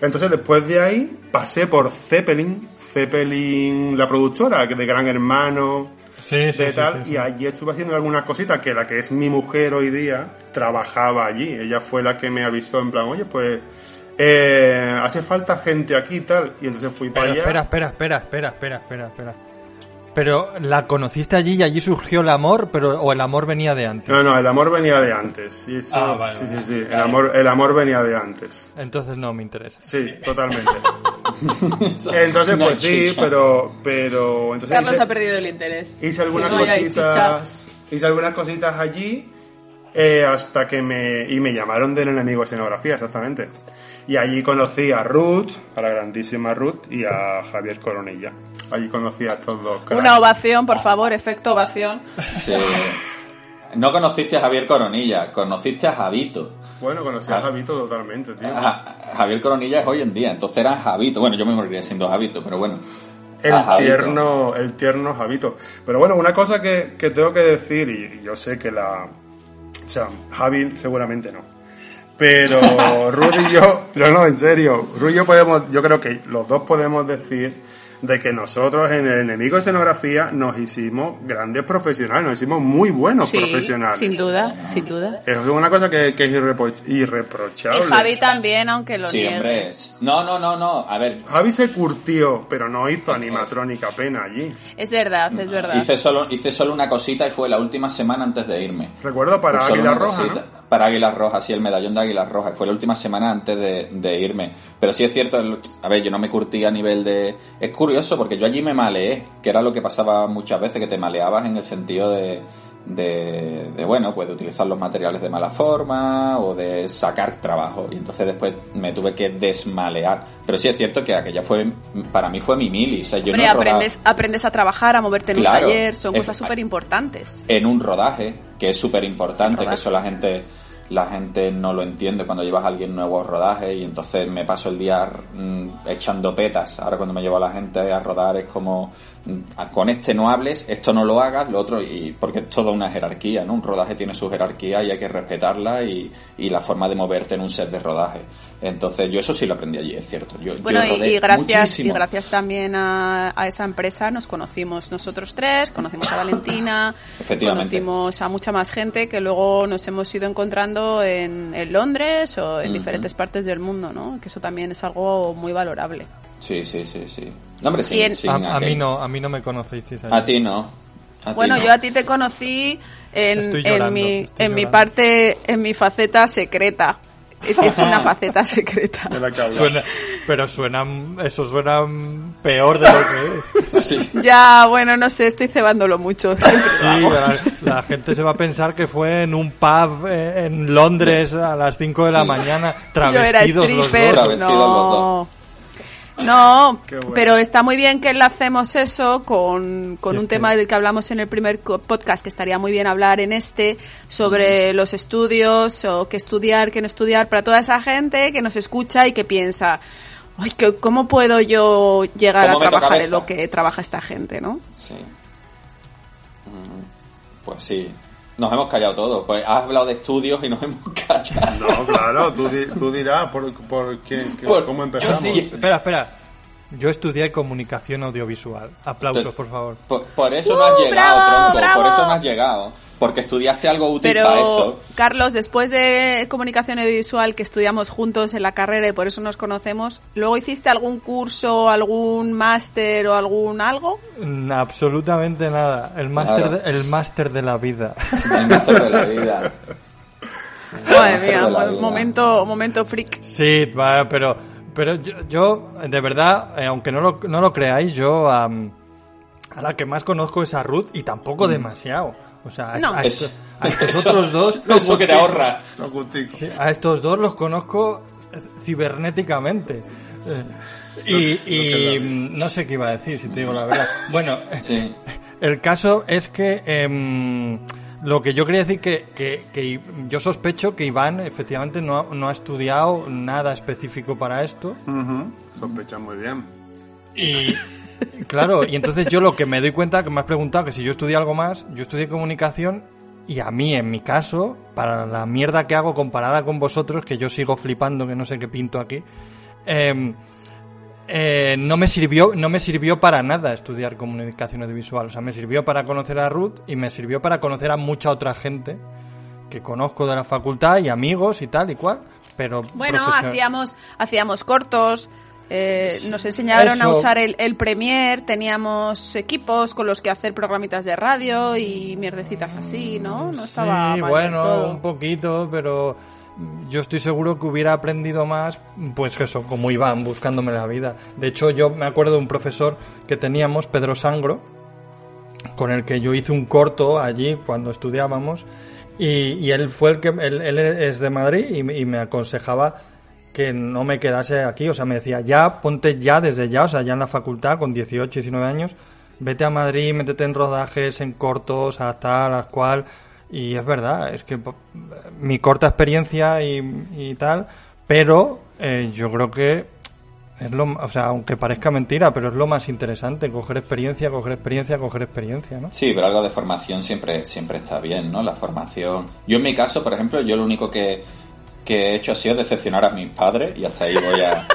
Entonces, después de ahí, pasé por Zeppelin, Zeppelin, la productora de Gran Hermano, Sí, sí, de sí, tal, sí, sí. y allí estuve haciendo algunas cositas que la que es mi mujer hoy día trabajaba allí. Ella fue la que me avisó en plan, oye, pues eh, hace falta gente aquí y tal. Y entonces fui para Pero allá. espera, espera, espera, espera, espera, espera, espera. Pero la conociste allí y allí surgió el amor, pero o el amor venía de antes. No, no, el amor venía de antes. Sí, sí, Ah, vale, sí, vale. sí, sí, El amor, el amor venía de antes. Entonces no me interesa. Sí, totalmente. entonces, pues sí, pero, pero, entonces Carlos hice- ha perdido el interés. hice algunas cositas, hice algunas cositas allí eh, hasta que me y me llamaron del enemigo de escenografía, exactamente. Y allí conocí a Ruth, a la grandísima Ruth y a Javier Coronilla. Allí conocí a estos dos. cracks. Una ovación, por favor, efecto ovación. Sí. No conociste a Javier Coronilla, conociste a Javito. Bueno, conocí a. Javito totalmente, tío. Ja- Javier Coronilla es hoy en día, entonces era Javito. Bueno, yo me moriría siendo Javito, pero bueno. El tierno, el tierno Javito. Pero bueno, una cosa que, que tengo que decir, y yo sé que la. O sea, Javi seguramente no. Pero Ruth y yo, pero no, en serio, Ruth y yo podemos, yo creo que los dos podemos decir de que nosotros en el enemigo de escenografía nos hicimos grandes profesionales, nos hicimos muy buenos Sí, profesionales. sin duda, sin duda. Eso es una cosa que, que es irrepo- irreprochable. Y Javi también, aunque lo niegue. hombre. No, no, no, no. A ver, Javi se curtió, pero no hizo animatrónica pena allí. Es verdad, es verdad. hice solo, hice solo una cosita y fue la última semana antes de irme. Recuerdo para Solo Águila una Roja, cosita. ¿no? Para Águilas Rojas, sí, el medallón de Águilas Rojas. Fue la última semana antes de, de irme. Pero sí es cierto, el- a ver, yo no me curtí a nivel de... Es curioso porque yo allí me maleé, que era lo que pasaba muchas veces, que te maleabas en el sentido de... De, de, bueno, pues de utilizar los materiales de mala forma o de sacar trabajo. Y entonces después me tuve que desmalear. Pero sí es cierto que aquella fue, para mí fue mi mili. O sea, yo Hombre, no aprendes, aprendes a trabajar, a moverte en Claro, un taller, son es- cosas súper importantes. en un rodaje, que es súper importante, que eso la gente la gente no lo entiende cuando llevas a alguien nuevo a rodaje y entonces me paso el día mm, echando petas. Ahora cuando me llevo a la gente a rodar es como con este no hables, esto no lo hagas, lo otro y porque es toda una jerarquía, ¿no? Un rodaje tiene su jerarquía y hay que respetarla y, y la forma de moverte en un set de rodaje. Entonces yo eso sí lo aprendí allí, es cierto. Yo, Bueno, y, gracias, y gracias también a, a esa empresa nos conocimos nosotros tres, conocimos a Valentina, Efectivamente. conocimos a mucha más gente que luego nos hemos ido encontrando en, en Londres o en diferentes partes del mundo, ¿no? Que eso también es algo muy valorable. Sí, sí, sí, sí. No, hombre, sin- sin A, a mí no, a mí no me conocisteis. A ti no. A Bueno, no. yo a ti te conocí en, Estoy en llorando, mi, en mi llorando. parte, en mi faceta secreta. Es una faceta secreta. Suena, pero suena, eso suena peor de lo que es. Sí. Ya, bueno, no sé, estoy cebándolo mucho. Sí, la, la gente se va a pensar que fue en un pub eh, en Londres a las 5 de la mañana, Yo era travestidos los stripper, dos. No. No, bueno. pero está muy bien que enlacemos eso con, con Sí, un es que- tema del que hablamos en el primer co- podcast, que estaría muy bien hablar en este, sobre los estudios, o qué estudiar, qué no estudiar, para toda esa gente que nos escucha y que piensa, ay, que- ¿cómo puedo yo llegar a ¿Cómo meto trabajar en lo que trabaja esta gente, no? Sí. Mm, Pues sí. Nos hemos callado todos. Pues has hablado de estudios y nos hemos callado. No, claro, tú, di- tú dirás por, por qué, qué- Por- cómo yo empezamos. sí. Espera, espera. Yo estudié comunicación audiovisual. Aplausos, por favor. Por, por eso no has ¡Uh, llegado, bravo, tronco. bravo! Por eso no has llegado. Porque estudiaste algo útil Pero, para eso. Carlos, después de comunicación audiovisual que estudiamos juntos en la carrera y por eso nos conocemos, ¿luego hiciste algún curso, algún máster o algún algo? Mm, Absolutamente nada. El máster Claro. de, el máster de la vida. El máster de la vida. Madre mía, momento, momento freak. Sí, pero, pero yo, yo, de verdad, eh, aunque no lo, no lo creáis, yo am, a la que más conozco es a Ruth y tampoco demasiado. O sea, a, No. a Eso- estos, a estos eso- otros dos. eso que te ahorra. Sí, a estos dos los conozco eh, cibernéticamente. Eh, Y, y, mm, no sé qué iba a decir, si te digo la verdad. Bueno, Sí. el caso es que em, lo que yo quería decir que, que, que yo sospecho que Iván efectivamente no, ha- no ha estudiado nada específico para esto. Sospecha muy bien. Y claro, y entonces yo lo que me doy cuenta, que me has preguntado que si yo estudié algo más, yo estudié comunicación y a mí, en mi caso, para la mierda que hago comparada con vosotros, que yo sigo flipando, que no sé qué pinto aquí, em, eh, no me sirvió no me sirvió para nada estudiar comunicación audiovisual o sea me sirvió para conocer a Ruth y me sirvió para conocer a mucha otra gente que conozco de la facultad y amigos y tal y cual pero Bueno, hacíamos, hacíamos cortos, eh, nos enseñaron a usar el, el Premiere, teníamos equipos con los que hacer programitas de radio y mierdecitas así, ¿no? No estaba sí, mal bueno, todo. un poquito, pero yo estoy seguro que hubiera aprendido más, pues eso, como Iván, buscándome la vida. De hecho, yo me acuerdo de un profesor que teníamos, Pedro Sangro, con el que yo hice un corto allí cuando estudiábamos, y, él fue el que, él, es de Madrid y, me- aconsejaba que no me quedase aquí, o sea, me decía, ya, ponte ya desde ya, o sea, ya en la facultad, con 18, 19 años, vete a Madrid, métete en rodajes, en cortos, a tal, a cual, y es verdad, es que mi corta experiencia y, y tal, pero eh, yo creo que es lo, o sea, aunque parezca mentira, pero es lo más interesante, coger experiencia, coger experiencia, coger experiencia, ¿no? Sí, pero algo de formación siempre, siempre está bien, ¿no? La formación. Yo en mi caso, por ejemplo, yo lo único que, que he hecho ha sido decepcionar a mis padres y hasta ahí voy a...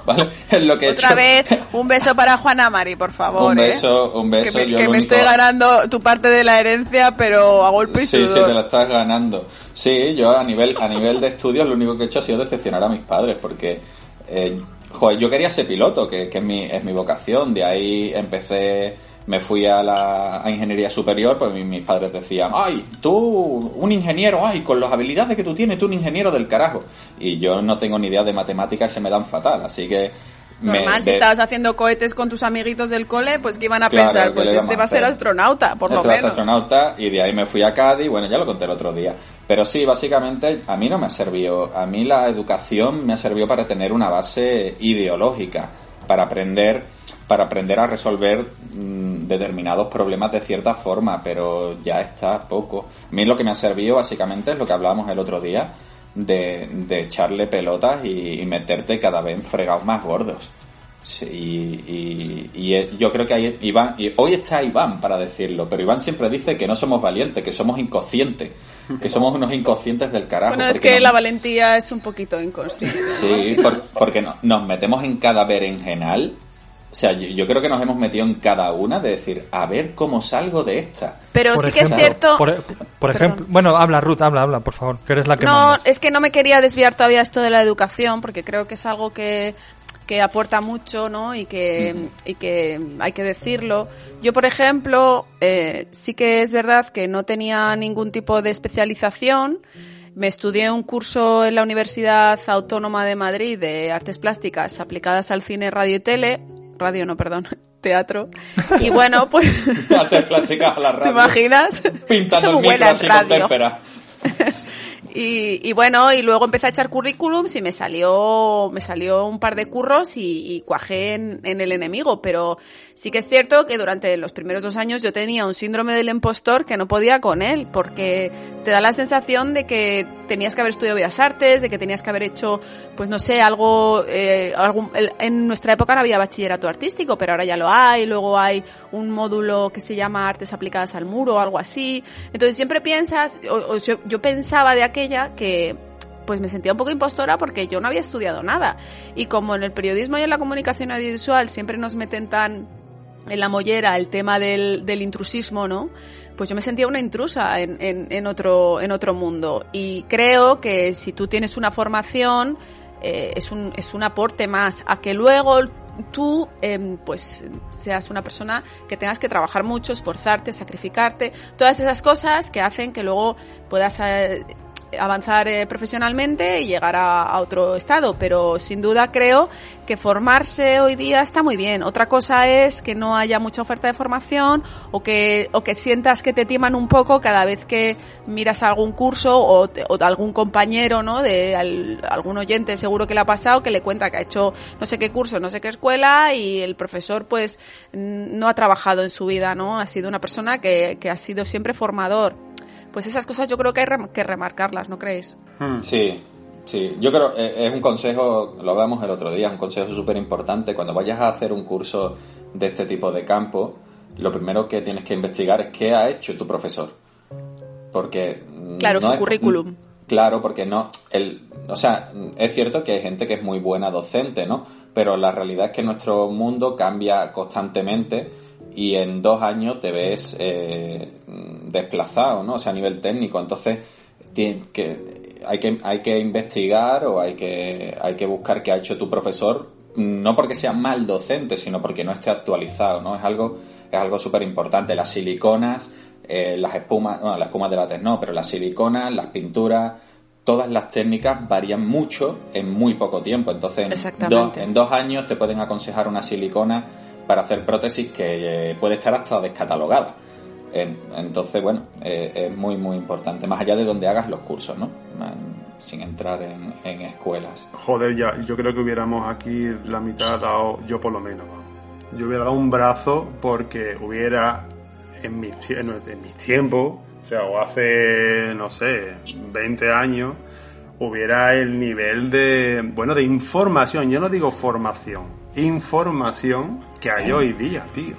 ¿Vale? Es lo que he Otra hecho. vez, un beso para Juana Mari, por favor. Un ¿eh? beso, un beso. Que me, yo que me único- estoy ganando tu parte de la herencia, pero a golpe y Sí, sí, sudor. te la estás ganando. Sí, yo a nivel, a nivel de estudios lo único que he hecho ha sido decepcionar a mis padres porque, eh, joder, yo quería ser piloto, que, que es, mi, es mi vocación. De ahí empecé, me fui a la a ingeniería superior, pues mi- mis padres decían, ay, tú, un ingeniero, ay, con las habilidades que tú tienes, tú un ingeniero del carajo. Y yo no tengo ni idea de matemáticas y se me dan fatal, así que... me- Normal, si de- estabas haciendo cohetes con tus amiguitos del cole, pues que iban a Claro, pensar, ¿qué pues este va a ser astronauta, por lo Este ser menos. astronauta y de ahí me fui a Cádiz, bueno, ya lo conté el otro día. Pero sí, básicamente a mí no me ha servido, a mí la educación me ha servido para tener una base ideológica, para aprender, para aprender a resolver mm, determinados problemas de cierta forma, pero ya está poco. A mí lo que me ha servido básicamente es lo que hablábamos el otro día, de, de echarle pelotas y, y meterte cada vez en fregados más gordos. Sí, y, y- y, eh, yo creo que ahí Iván, y hoy está Iván para decirlo, pero Iván siempre dice que no somos valientes, que somos inconscientes, que somos unos inconscientes del carajo. Bueno, es que nos- la valentía es un poquito inconsciente. Sí, por- porque no- nos metemos en cada berenjenal. O sea, yo, yo creo que nos hemos metido en cada una de decir, a ver cómo salgo de esta. Pero Por sí que es cierto... Por, por ejemplo, bueno, habla Ruth, habla, habla, por favor, que eres la que No, es que no me quería desviar todavía esto de la educación, porque creo que es algo que, que aporta mucho, ¿no? Y que, y que hay que decirlo. Yo, por ejemplo, eh, sí que es verdad que no tenía ningún tipo de especialización. Me estudié un curso en la Universidad Autónoma de Madrid de Artes Plásticas aplicadas al cine, radio y tele. Radio, no, perdón, teatro. Y bueno, pues... Artes plásticas a la radio. ¿Te imaginas? Pintando Soy muy buena en radio. Y, y bueno, y luego empecé a echar currículums y me salió, me salió un par de curros y, y cuajé en, en el enemigo. Pero sí que es cierto que durante los primeros dos años yo tenía un síndrome del impostor que no podía con él, porque te da la sensación de que tenías que haber estudiado Bellas Artes, de que tenías que haber hecho, pues no sé, algo, eh, algún, en nuestra época no había bachillerato artístico, pero ahora ya lo hay, luego hay un módulo que se llama Artes aplicadas al muro o algo así. Entonces siempre piensas, o, o yo, yo pensaba de aquella que pues me sentía un poco impostora porque yo no había estudiado nada. Y como en el periodismo y en la comunicación audiovisual siempre nos meten tan en la mollera el tema del, del intrusismo, ¿no? Pues yo me sentía una intrusa en, en, en otro, en otro mundo. Y creo que si tú tienes una formación, eh, es, un, es un aporte más a que luego tú em, pues seas una persona que tengas que trabajar mucho, esforzarte, sacrificarte, todas esas cosas que hacen que luego puedas eh, avanzar eh, profesionalmente y llegar a, otro estado, pero sin duda creo que formarse hoy día está muy bien. Otra cosa es que no haya mucha oferta de formación o que, o que sientas que te timan un poco cada vez que miras algún curso o, te- o algún compañero, ¿no? De al- algún oyente seguro que le ha pasado que le cuenta que ha hecho no sé qué curso, no sé qué escuela y el profesor pues no ha trabajado en su vida, ¿no? Ha sido una persona que, que ha sido siempre formador. Pues esas cosas yo creo que hay que remarcarlas, ¿no creéis? Sí, sí. Yo creo eh, es un consejo, lo hablamos el otro día, es un consejo súper importante. Cuando vayas a hacer un curso de este tipo de campo, lo primero que tienes que investigar es qué ha hecho tu profesor. Porque. Claro, no su es- currículum. Claro, porque no. El, o sea, es cierto que hay gente que es muy buena docente, ¿no? Pero la realidad es que nuestro mundo cambia constantemente y en dos años te ves eh, desplazado, ¿no? O sea, a nivel técnico. Entonces, que, hay, que, hay que investigar o hay que, hay que buscar qué ha hecho tu profesor, no porque sea mal docente, sino porque no esté actualizado, ¿no? Es algo, es algo súper importante. Las siliconas, eh, las espumas, bueno, las espumas de látex no, pero las siliconas, las pinturas, todas las técnicas varían mucho en muy poco tiempo. Entonces, en, dos- en dos años te pueden aconsejar una silicona para hacer prótesis que eh, puede estar hasta descatalogada. En- entonces, bueno, eh, es muy, muy importante, más allá de donde hagas los cursos, ¿no? Sin entrar en, en escuelas. Joder, ya, yo creo que hubiéramos aquí la mitad dado, yo por lo menos. Yo hubiera dado un brazo porque hubiera en mis, no, en mis tiempos, o sea, o hace, no sé, 20 años, hubiera el nivel de, bueno, de información, yo no digo formación, información que hay Sí. hoy día, tío.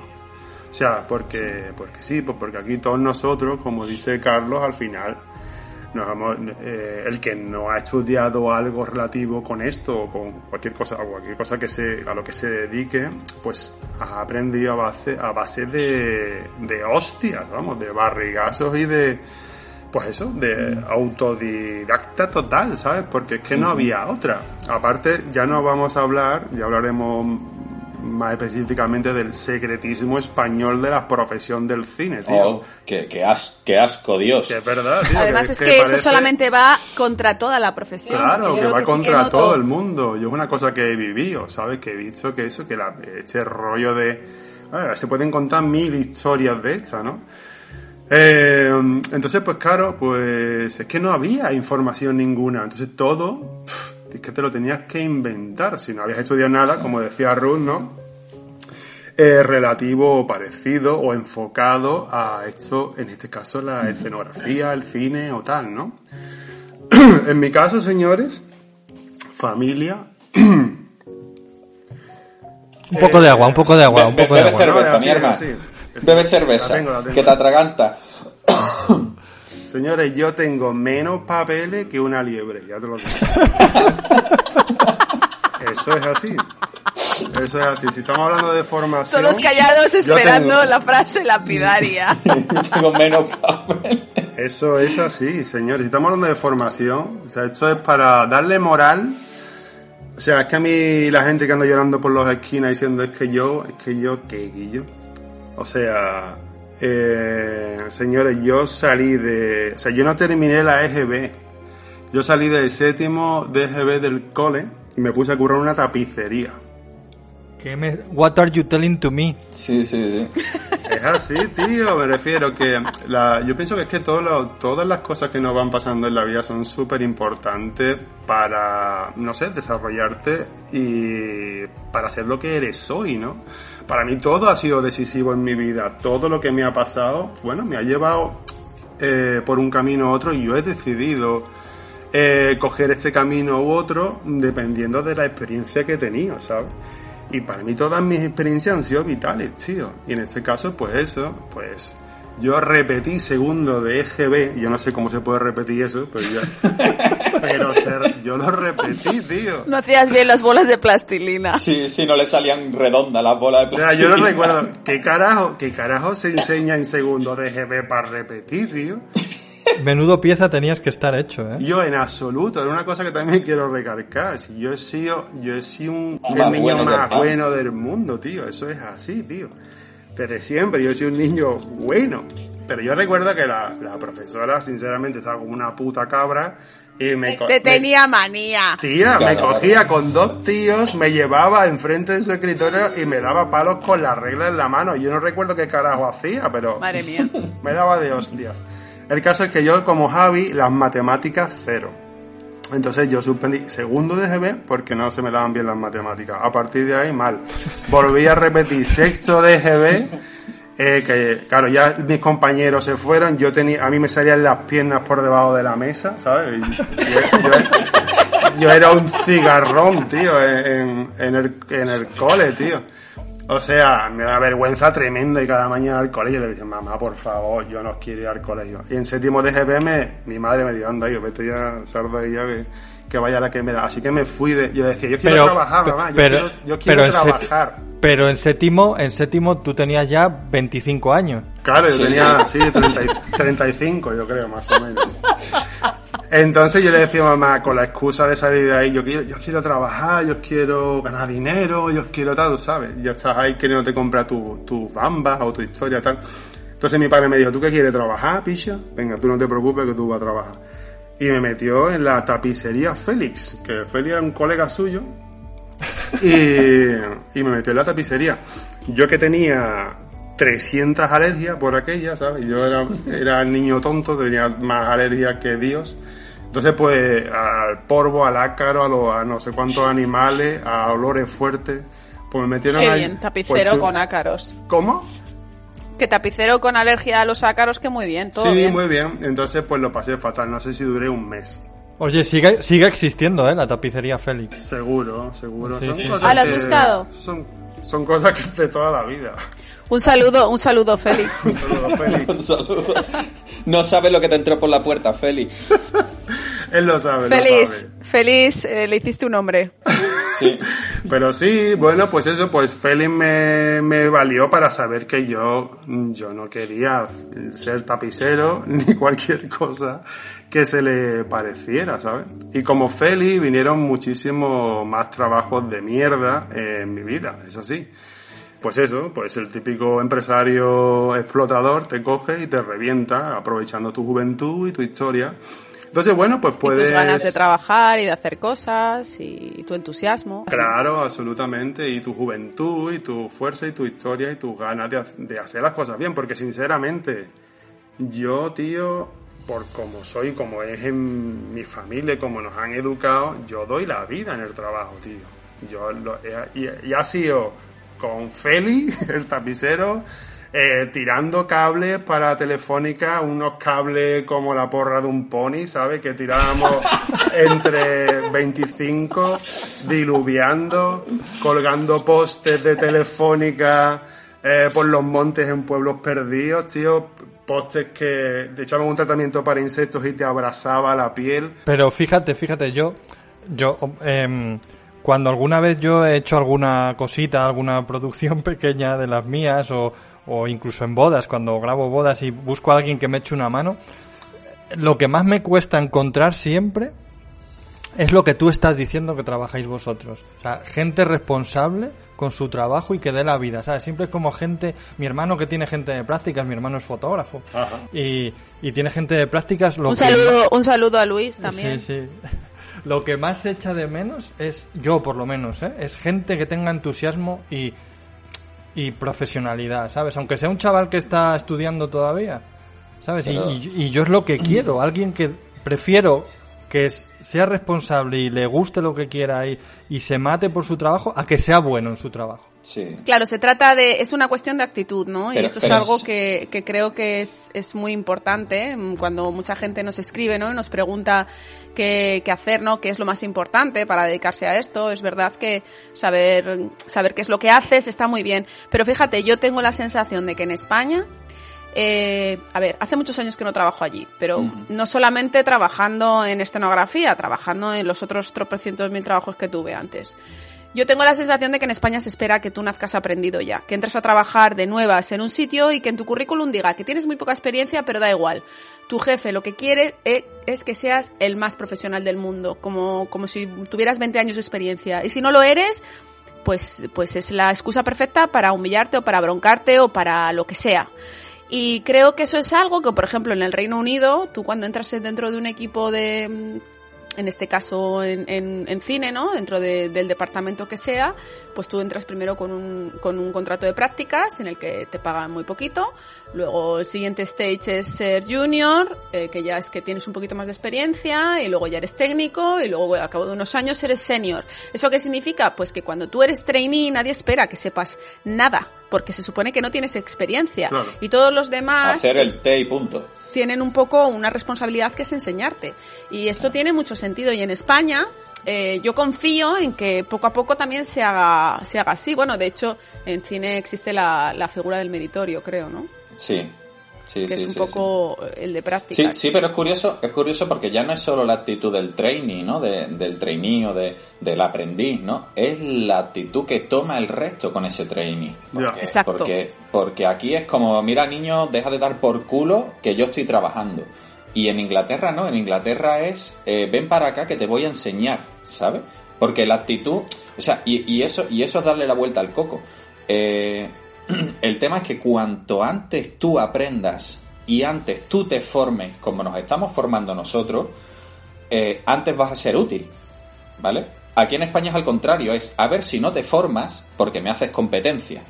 O sea, porque, porque sí, pues porque aquí todos nosotros, como dice Carlos, al final, nos hemos- eh, el que no ha estudiado algo relativo con esto o con cualquier cosa, o cualquier cosa que se, a lo que se dedique, pues ha aprendido a base, a base de, de hostias, vamos, de barrigazos y de, pues eso, de autodidacta total, ¿sabes? Porque es que no había otra. Aparte, ya no vamos a hablar, ya hablaremos más específicamente del secretismo español de la profesión del cine, tío. Oh, qué, qué as- qué asco, Dios. Que es verdad, tío. Además es que, eso solamente va contra toda la profesión. Claro, que va sí contra noto- todo el mundo. Yo es una cosa que he vivido, ¿sabes? Que he visto que eso, que la, este rollo de... a ver, se pueden contar mil historias de estas, ¿no? Eh, entonces, pues claro, pues es que no había información ninguna. Entonces todo, que te lo tenías que inventar. Si no habías estudiado nada, como decía Ruth, ¿no? Eh, relativo o parecido o enfocado a esto, en este caso la escenografía, el cine o tal, ¿no? en mi caso, señores, familia. Un poco de agua, un poco de agua, un Be- poco de agua. cerveza, No, mi sí, hermano. sí. Bebe cerveza, La tengo, la tengo. que te atraganta. Señores, yo tengo menos papeles que una liebre, ya te lo digo. Eso es así. Eso es así. Si estamos hablando de formación. Todos callados esperando tengo- la frase lapidaria. Tengo menos papel. Eso es así, señores. Si estamos hablando de formación, o sea, esto es para darle moral. O sea, es que a mí la gente que anda llorando por las esquinas diciendo es que yo, es que yo, ¿qué, Guillo? O sea, eh, señores, yo salí de. O sea, yo no terminé la EGB. Yo salí del séptimo de EGB del cole y me puse a currar una tapicería. ¿Qué me- What are you telling to me? Sí, sí, sí. Es así, tío, me refiero que la, yo pienso que es que todo lo- todas las cosas que nos van pasando en la vida son súper importantes para, no sé, desarrollarte y para ser lo que eres hoy, ¿no? Para mí todo ha sido decisivo en mi vida, todo lo que me ha pasado, bueno, me ha llevado eh, por un camino u otro y yo he decidido eh, coger este camino u otro dependiendo de la experiencia que he tenido, ¿sabes? Y para mí todas mis experiencias han sido vitales, tío. Y en este caso, pues eso, pues yo repetí segundo de EGB, yo no sé cómo se puede repetir eso, pero yo, pero ser, yo lo repetí, tío. No hacías bien las bolas de plastilina. Sí, sí, no le salían redondas las bolas de O sea, yo no plastilina. recuerdo, ¿qué carajo, qué carajo se enseña en segundo de EGB para repetir, tío? Menudo pieza tenías que estar hecho, ¿eh? Yo en absoluto, es una cosa que también quiero recalcar. Si yo he sido, yo he sido un, Sí, el niño bueno del más pan. bueno del mundo, tío. Eso es así, tío. Desde siempre yo he sido un niño bueno. pero yo recuerdo que la, la profesora, sinceramente, estaba como una puta cabra y me... Te me- tenía manía. Tía, me Claro, cogía con dos tíos, me llevaba enfrente de su escritorio y me daba palos con la regla en la mano. Yo no recuerdo qué carajo hacía, pero Madre mía. me daba de hostias. El caso es que yo, como Javi, las matemáticas cero. Entonces yo suspendí segundo de GB porque no se me daban bien las matemáticas. A partir de ahí, mal. Volví a repetir sexto de GB. eh, que claro, ya mis compañeros se fueron, yo tenía, a mí me salían las piernas por debajo de la mesa, ¿sabes? Y yo, era un cigarrón, tío, en el, en el cole, tío. O sea, me da vergüenza tremenda y cada mañana al colegio le dije, mamá, por favor, yo no quiero ir al colegio. Y en séptimo de GPM, mi madre me dijo, anda, yo vete ya, sal de ahí ya que, que vaya la que me da. Así que me fui de, yo decía, yo quiero Pero- trabajar, mamá, yo pero- quiero, yo quiero pero en seti- trabajar. Pero en séptimo, en séptimo tú tenías ya 25 años. Claro, yo Sí, tenía, sí, 30 y- 35, yo creo, más o menos. Entonces yo le decía a mamá, con la excusa de salir de ahí, yo quiero, yo quiero trabajar, yo quiero ganar dinero, yo quiero tal, ¿sabes? Yo estás ahí queriendo te comprar tu, tu bamba o tu historia, tal. Entonces mi padre me dijo, ¿tú qué quieres trabajar, picha? Venga, tú no te preocupes que tú vas a trabajar. Y me metió en la tapicería Félix, que Félix era un colega suyo, y, y me metió en la tapicería. Yo que tenía 300 alergias por aquella, ¿sabes? Yo era, era el niño tonto, tenía más alergias que Dios. Entonces, pues, al polvo, al ácaro, a, los, a no sé cuántos animales, a olores fuertes, pues me metieron Qué ahí. bien, tapicero Pues, con ácaros. ¿Cómo? Que tapicero con alergia a los ácaros, que muy bien, todo sí, bien. muy bien. Entonces, pues lo pasé fatal. No sé si duré un mes. Oye, sigue, sigue existiendo, ¿eh? La tapicería Félix. Seguro, seguro. Sí, son sí. cosas Ah, ¿lo has que- buscado? Son, son cosas que de toda la vida. Un saludo, un saludo, Félix. Un saludo, Félix. Un saludo. No sabes lo que te entró por la puerta, Feli. Él lo sabe, lo Feliz, sabe. feliz, eh, le hiciste un hombre. Sí. Pero sí, bueno, pues eso, pues Félix me, me valió para saber que yo, yo no quería ser tapicero ni cualquier cosa que se le pareciera, ¿sabes? Y como Félix vinieron muchísimos más trabajos de mierda en mi vida, es así. Pues eso, pues el típico empresario explotador te coge y te revienta aprovechando tu juventud y tu historia. Entonces, bueno, pues Y puedes... tus ganas de trabajar y de hacer cosas y tu entusiasmo. Claro, absolutamente. Y tu juventud, y tu fuerza, y tu historia, y tus ganas de, de hacer las cosas bien. Porque sinceramente, yo, tío, por como soy, como es en mi familia, como nos han educado, yo doy la vida en el trabajo, tío. Yo lo, y, y ha sido con Feli, el tapicero, eh, tirando cables para Telefónica, unos cables como la porra de un pony, ¿sabes? Que tirábamos entre 25, diluviando, colgando postes de Telefónica eh, por los montes en pueblos perdidos, tío. Postes que le echaban un tratamiento para insectos y te abrazaba la piel. Pero fíjate, fíjate, yo, yo, em, cuando alguna vez yo he hecho alguna cosita, alguna producción pequeña de las mías o, o incluso en bodas, cuando grabo bodas y busco a alguien que me eche una mano, lo que más me cuesta encontrar siempre es lo que tú estás diciendo que trabajáis vosotros. O sea, gente responsable con su trabajo y que dé la vida, ¿sabes? Siempre es como gente, mi hermano que tiene gente de prácticas, mi hermano es fotógrafo y, y tiene gente de prácticas. Lo Un que saludo, un saludo a Luis también. Sí, sí. Lo que más se echa de menos es, yo por lo menos, ¿eh? es gente que tenga entusiasmo y, y profesionalidad, ¿sabes? Aunque sea un chaval que está estudiando todavía, ¿sabes? Y- Pero- Y, y yo es lo que quiero, alguien que prefiero que sea responsable y le guste lo que quiera y, y se mate por su trabajo a que sea bueno en su trabajo. Sí. Claro, se trata de, es una cuestión de actitud, ¿no? y esto es algo que, que creo que es, es muy importante mm, cuando mucha gente nos escribe, ¿no? Y nos pregunta qué, qué hacer, ¿no? ¿Qué es lo más importante para dedicarse a esto? Es verdad que saber, saber qué es lo que haces está muy bien. Pero fíjate, yo tengo la sensación de que en España, eh, a ver, hace muchos años que no trabajo allí, pero no solamente trabajando en escenografía, trabajando en los otros tropecientos mil trabajos que tuve antes. Yo tengo la sensación de que en España se espera que tú nazcas aprendido ya, que entres a trabajar de nuevas en un sitio y que en tu currículum diga que tienes muy poca experiencia, pero da igual. Tu jefe lo que quiere e- es que seas el más profesional del mundo, como, como si tuvieras 20 años de experiencia. Y si no lo eres, pues, pues es la excusa perfecta para humillarte o para broncarte o para lo que sea. Y creo que eso es algo que, por ejemplo, en el Reino Unido, tú cuando entras dentro de un equipo de, en este caso en, en, en cine, ¿no? Dentro de- del departamento que sea, pues tú entras primero con un, con un contrato de prácticas en el que te pagan muy poquito. Luego el siguiente stage es ser junior, eh, que ya es que tienes un poquito más de experiencia, y luego ya eres técnico, y luego al cabo de unos años eres senior. ¿Eso qué significa? Pues que cuando tú eres trainee nadie espera que sepas nada, porque se supone que no tienes experiencia. Claro. Y todos los demás Hacer el té y punto. Tienen un poco una responsabilidad que es enseñarte. Y esto tiene mucho sentido. Y en España, eh, yo confío en que poco a poco también se haga, se haga así. Bueno, de hecho, en cine existe la, la figura del meritorio, creo, ¿no? Sí. Sí, que sí, es un sí, poco el de Sí, prácticas. sí, pero es curioso, es curioso porque ya no es solo la actitud del trainee, ¿no? De- del trainee o de, del aprendiz, ¿no? Es la actitud que toma el resto con ese trainee. Porque, Exacto. Porque, porque aquí es como, mira niño, deja de dar por culo que yo estoy trabajando. Y en Inglaterra no, en Inglaterra es, eh, ven para acá que te voy a enseñar, ¿sabes? Porque la actitud, o sea, y, y eso, y eso es darle la vuelta al coco. Eh, el tema es que cuanto antes tú aprendas y antes tú te formes como nos estamos formando nosotros, eh, antes vas a ser útil, ¿vale? Aquí en España es al contrario, es a ver si no te formas porque me haces competencia,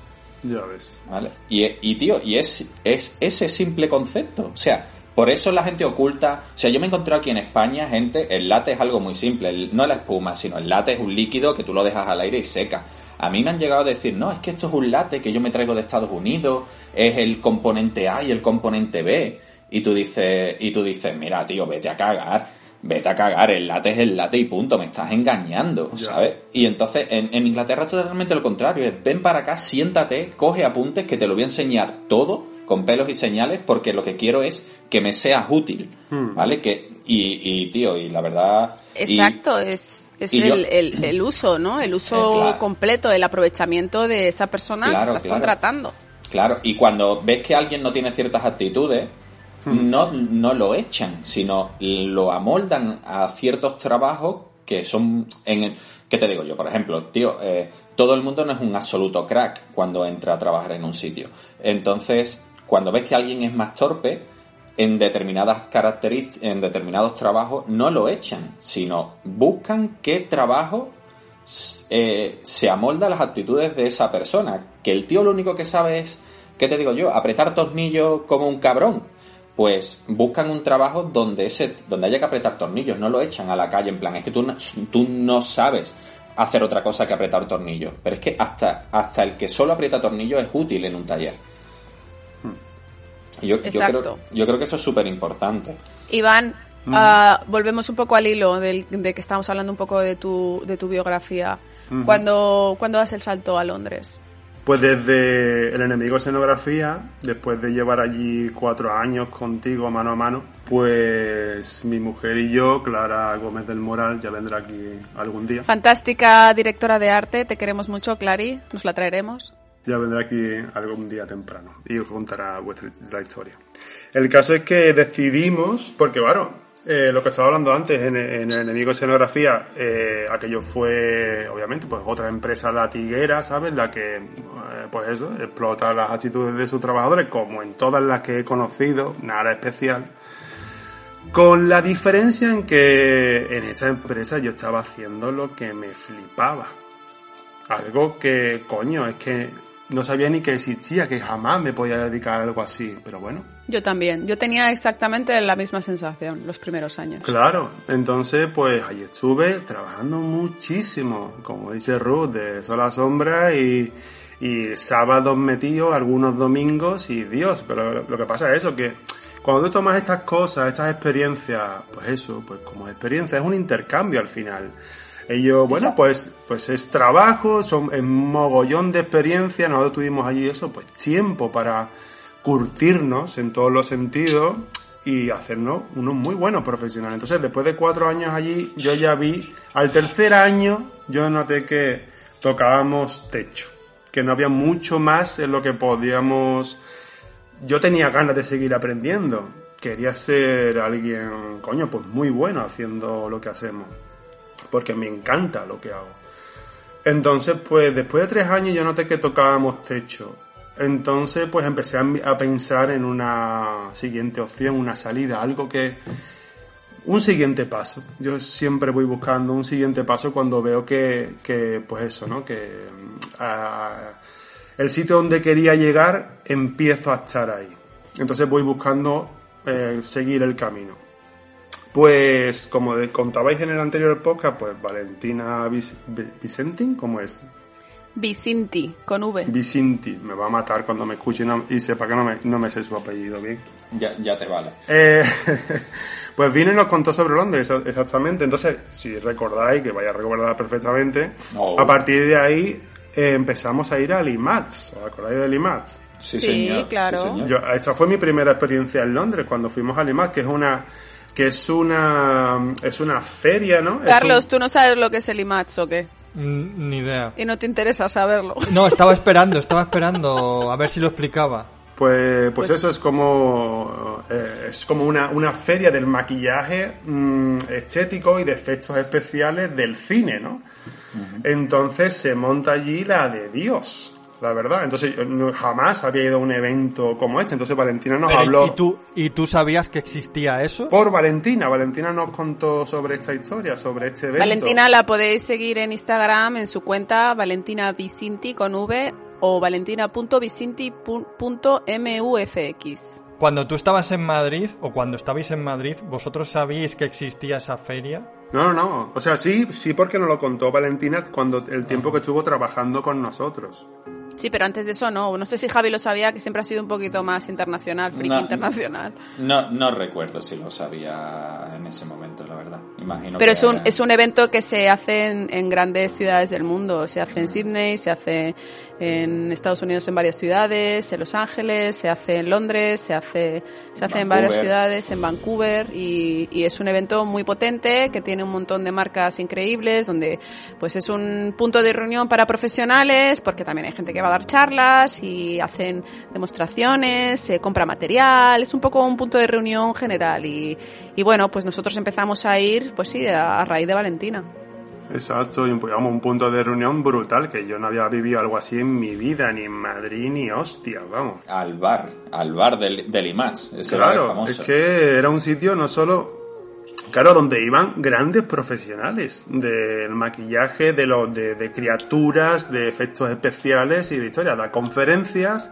Ya ves. ¿vale? Y, y tío, y es, es ese simple concepto, o sea, por eso la gente oculta, o sea, yo me he encontrado aquí en España gente, el late es algo muy simple, el- no la espuma, sino el late es un líquido que tú lo dejas al aire y seca. A mí me han llegado a decir, no, es que esto es un late que yo me traigo de Estados Unidos, es el componente A y el componente B. Y tú dices, y tú dices, mira, tío, vete a cagar, vete a cagar, el late es el late y punto, me estás engañando. ¿sabes? Y entonces en, en Inglaterra es totalmente lo contrario, es ven para acá, siéntate, coge apuntes que te lo voy a enseñar todo con pelos y señales porque lo que quiero es que me seas útil, Hmm. ¿vale? Que, y, y tío, y la verdad... y- Exacto, es, es yo- el, el, uso, ¿no? El uso Eh, claro. completo, el aprovechamiento de esa persona Claro, que estás claro. contratando. Claro, y cuando ves que alguien no tiene ciertas actitudes, no, no lo echan, sino lo amoldan a ciertos trabajos que son en el- ¿Qué te digo yo? Por ejemplo, tío, eh, todo el mundo no es un absoluto crack cuando entra a trabajar en un sitio. Entonces, cuando ves que alguien es más torpe, en determinadas características, en determinados trabajos, no lo echan, sino buscan qué trabajo eh, se amolda a las actitudes de esa persona. Que el tío lo único que sabe es, ¿qué te digo yo? Apretar tornillos como un cabrón. Pues buscan un trabajo donde ese, donde haya que apretar tornillos, no lo echan a la calle en plan, es que tú tú no sabes hacer otra cosa que apretar tornillos. Pero es que hasta, hasta el que solo aprieta tornillos es útil en un taller. Yo, creo, yo creo que eso es súper importante. Iván, Mm. ah, volvemos un poco al hilo del, de que estábamos hablando un poco de tu, de tu biografía. Ujú. ¿Cuándo, ¿Cuándo das el salto a Londres? Pues desde el enemigo escenografía, después de llevar allí cuatro años contigo mano a mano, pues mi mujer y yo, Clara Gómez del Moral, ya vendrá aquí algún día. Fantástica directora de arte, te queremos mucho, Clary, nos la traeremos. Ya vendrá aquí algún día temprano y os contará vuestra la historia. El caso es que decidimos, porque bueno, eh, lo que estaba hablando antes en, en el enemigo escenografía, eh, aquello fue obviamente pues otra empresa latiguera, ¿sabes? La que, eh, pues eso, explota las actitudes de sus trabajadores, como en todas las que he conocido, nada especial. Con la diferencia en que en esta empresa yo estaba haciendo lo que me flipaba. Algo que, coño, es que no sabía ni que existía, que jamás me podía dedicar a algo así. Pero bueno, Yo también, yo tenía exactamente la misma sensación los primeros años. claro. Entonces, pues ahí estuve trabajando muchísimo, como dice Ruth, de sol a sombra y, y sábados metidos, algunos domingos y Dios. Pero lo, lo que pasa es eso, que cuando tú tomas estas cosas, estas experiencias, pues eso, pues como experiencia, es un intercambio al final. Ellos, bueno, pues, pues es trabajo, son es mogollón de experiencia, nosotros tuvimos allí eso, pues tiempo para curtirnos en todos los sentidos y hacernos unos muy buenos profesionales. Entonces, después de cuatro años allí, yo ya vi, al tercer año, yo noté que tocábamos techo, que no había mucho más en lo que podíamos... Yo tenía ganas de seguir aprendiendo, quería ser alguien, coño, pues muy bueno haciendo lo que hacemos, porque me encanta lo que hago. Entonces, pues después de tres años yo noté que tocábamos techo Entonces, pues empecé a, a pensar en una siguiente opción, una salida, algo que... Un siguiente paso. Yo siempre voy buscando un siguiente paso cuando veo que, pues eso, ¿no? Que ah, el sitio donde quería llegar empiezo a estar ahí. Entonces voy buscando eh, seguir el camino. Pues, como de- contabais en el anterior podcast, pues Valentina Vis- Vi- Vicentin, ¿cómo es? Vicinti, con V. Vicinti, me va a matar cuando me escuche y, no- y sepa que no me, no me sé su apellido bien. Ya, ya te vale. Eh, pues vino y nos contó sobre Londres, exa- exactamente. Entonces, si recordáis, que vaya a recordar perfectamente, Oh. a partir de ahí eh, empezamos a ir al IMAX. ¿Os acordáis del IMAX? Sí, Sí, señor. claro. sí, señor. Yo, esa fue mi primera experiencia en Londres cuando fuimos al IMAX, que es una que es una es una feria, ¿no? Es Carlos, un- ¿tú no sabes lo que es el IMAX o qué? Mm, Ni idea. Y no te interesa saberlo. No, estaba esperando, estaba esperando a ver si lo explicaba. Pues, pues Pues- eso es como eh, es como una, una feria del maquillaje mm, estético y de efectos especiales del cine, ¿no? Entonces se monta allí la de Dios, la verdad. Entonces yo no- jamás había ido a un evento como este. Entonces Valentina nos Pero, habló ¿y, tú, ¿Y tú sabías que existía eso? por Valentina. Valentina nos contó sobre esta historia, sobre este evento. Valentina la podéis seguir en Instagram en su cuenta Valentina Vicinti con V o valentina.vicinti.mufx. Cuando tú estabas en Madrid o cuando estabais en Madrid, ¿vosotros sabíais que existía esa feria? No, no, no. O sea, sí, sí porque nos lo contó Valentina cuando el tiempo que estuvo trabajando con nosotros. Sí, pero antes de eso no. No sé si Javi lo sabía, que siempre ha sido un poquito más internacional, friki No. internacional. No, no recuerdo si lo sabía en ese momento, la verdad. Imagino Pero que... es un, es un evento que se hace en, en grandes ciudades del mundo. Se hace en Sydney, se hace en Estados Unidos en varias ciudades, en Los Ángeles, se hace en Londres, se hace, se hace en varias ciudades, en Vancouver, y, y es un evento muy potente que tiene un montón de marcas increíbles, donde pues es un punto de reunión para profesionales, porque también hay gente que va a dar charlas y hacen demostraciones, se compra material, es un poco un punto de reunión general y, y bueno, pues nosotros empezamos a ir, pues sí, a, a raíz de Valentina. Exacto, y vamos, un punto de reunión brutal, que yo no había vivido algo así en mi vida, ni en Madrid, ni hostia, vamos. Al bar, al bar del, del IMAX. Ese Claro, famoso. es que era un sitio no solo, claro, donde iban grandes profesionales del maquillaje, de los de, de criaturas, de efectos especiales y de historias, dar conferencias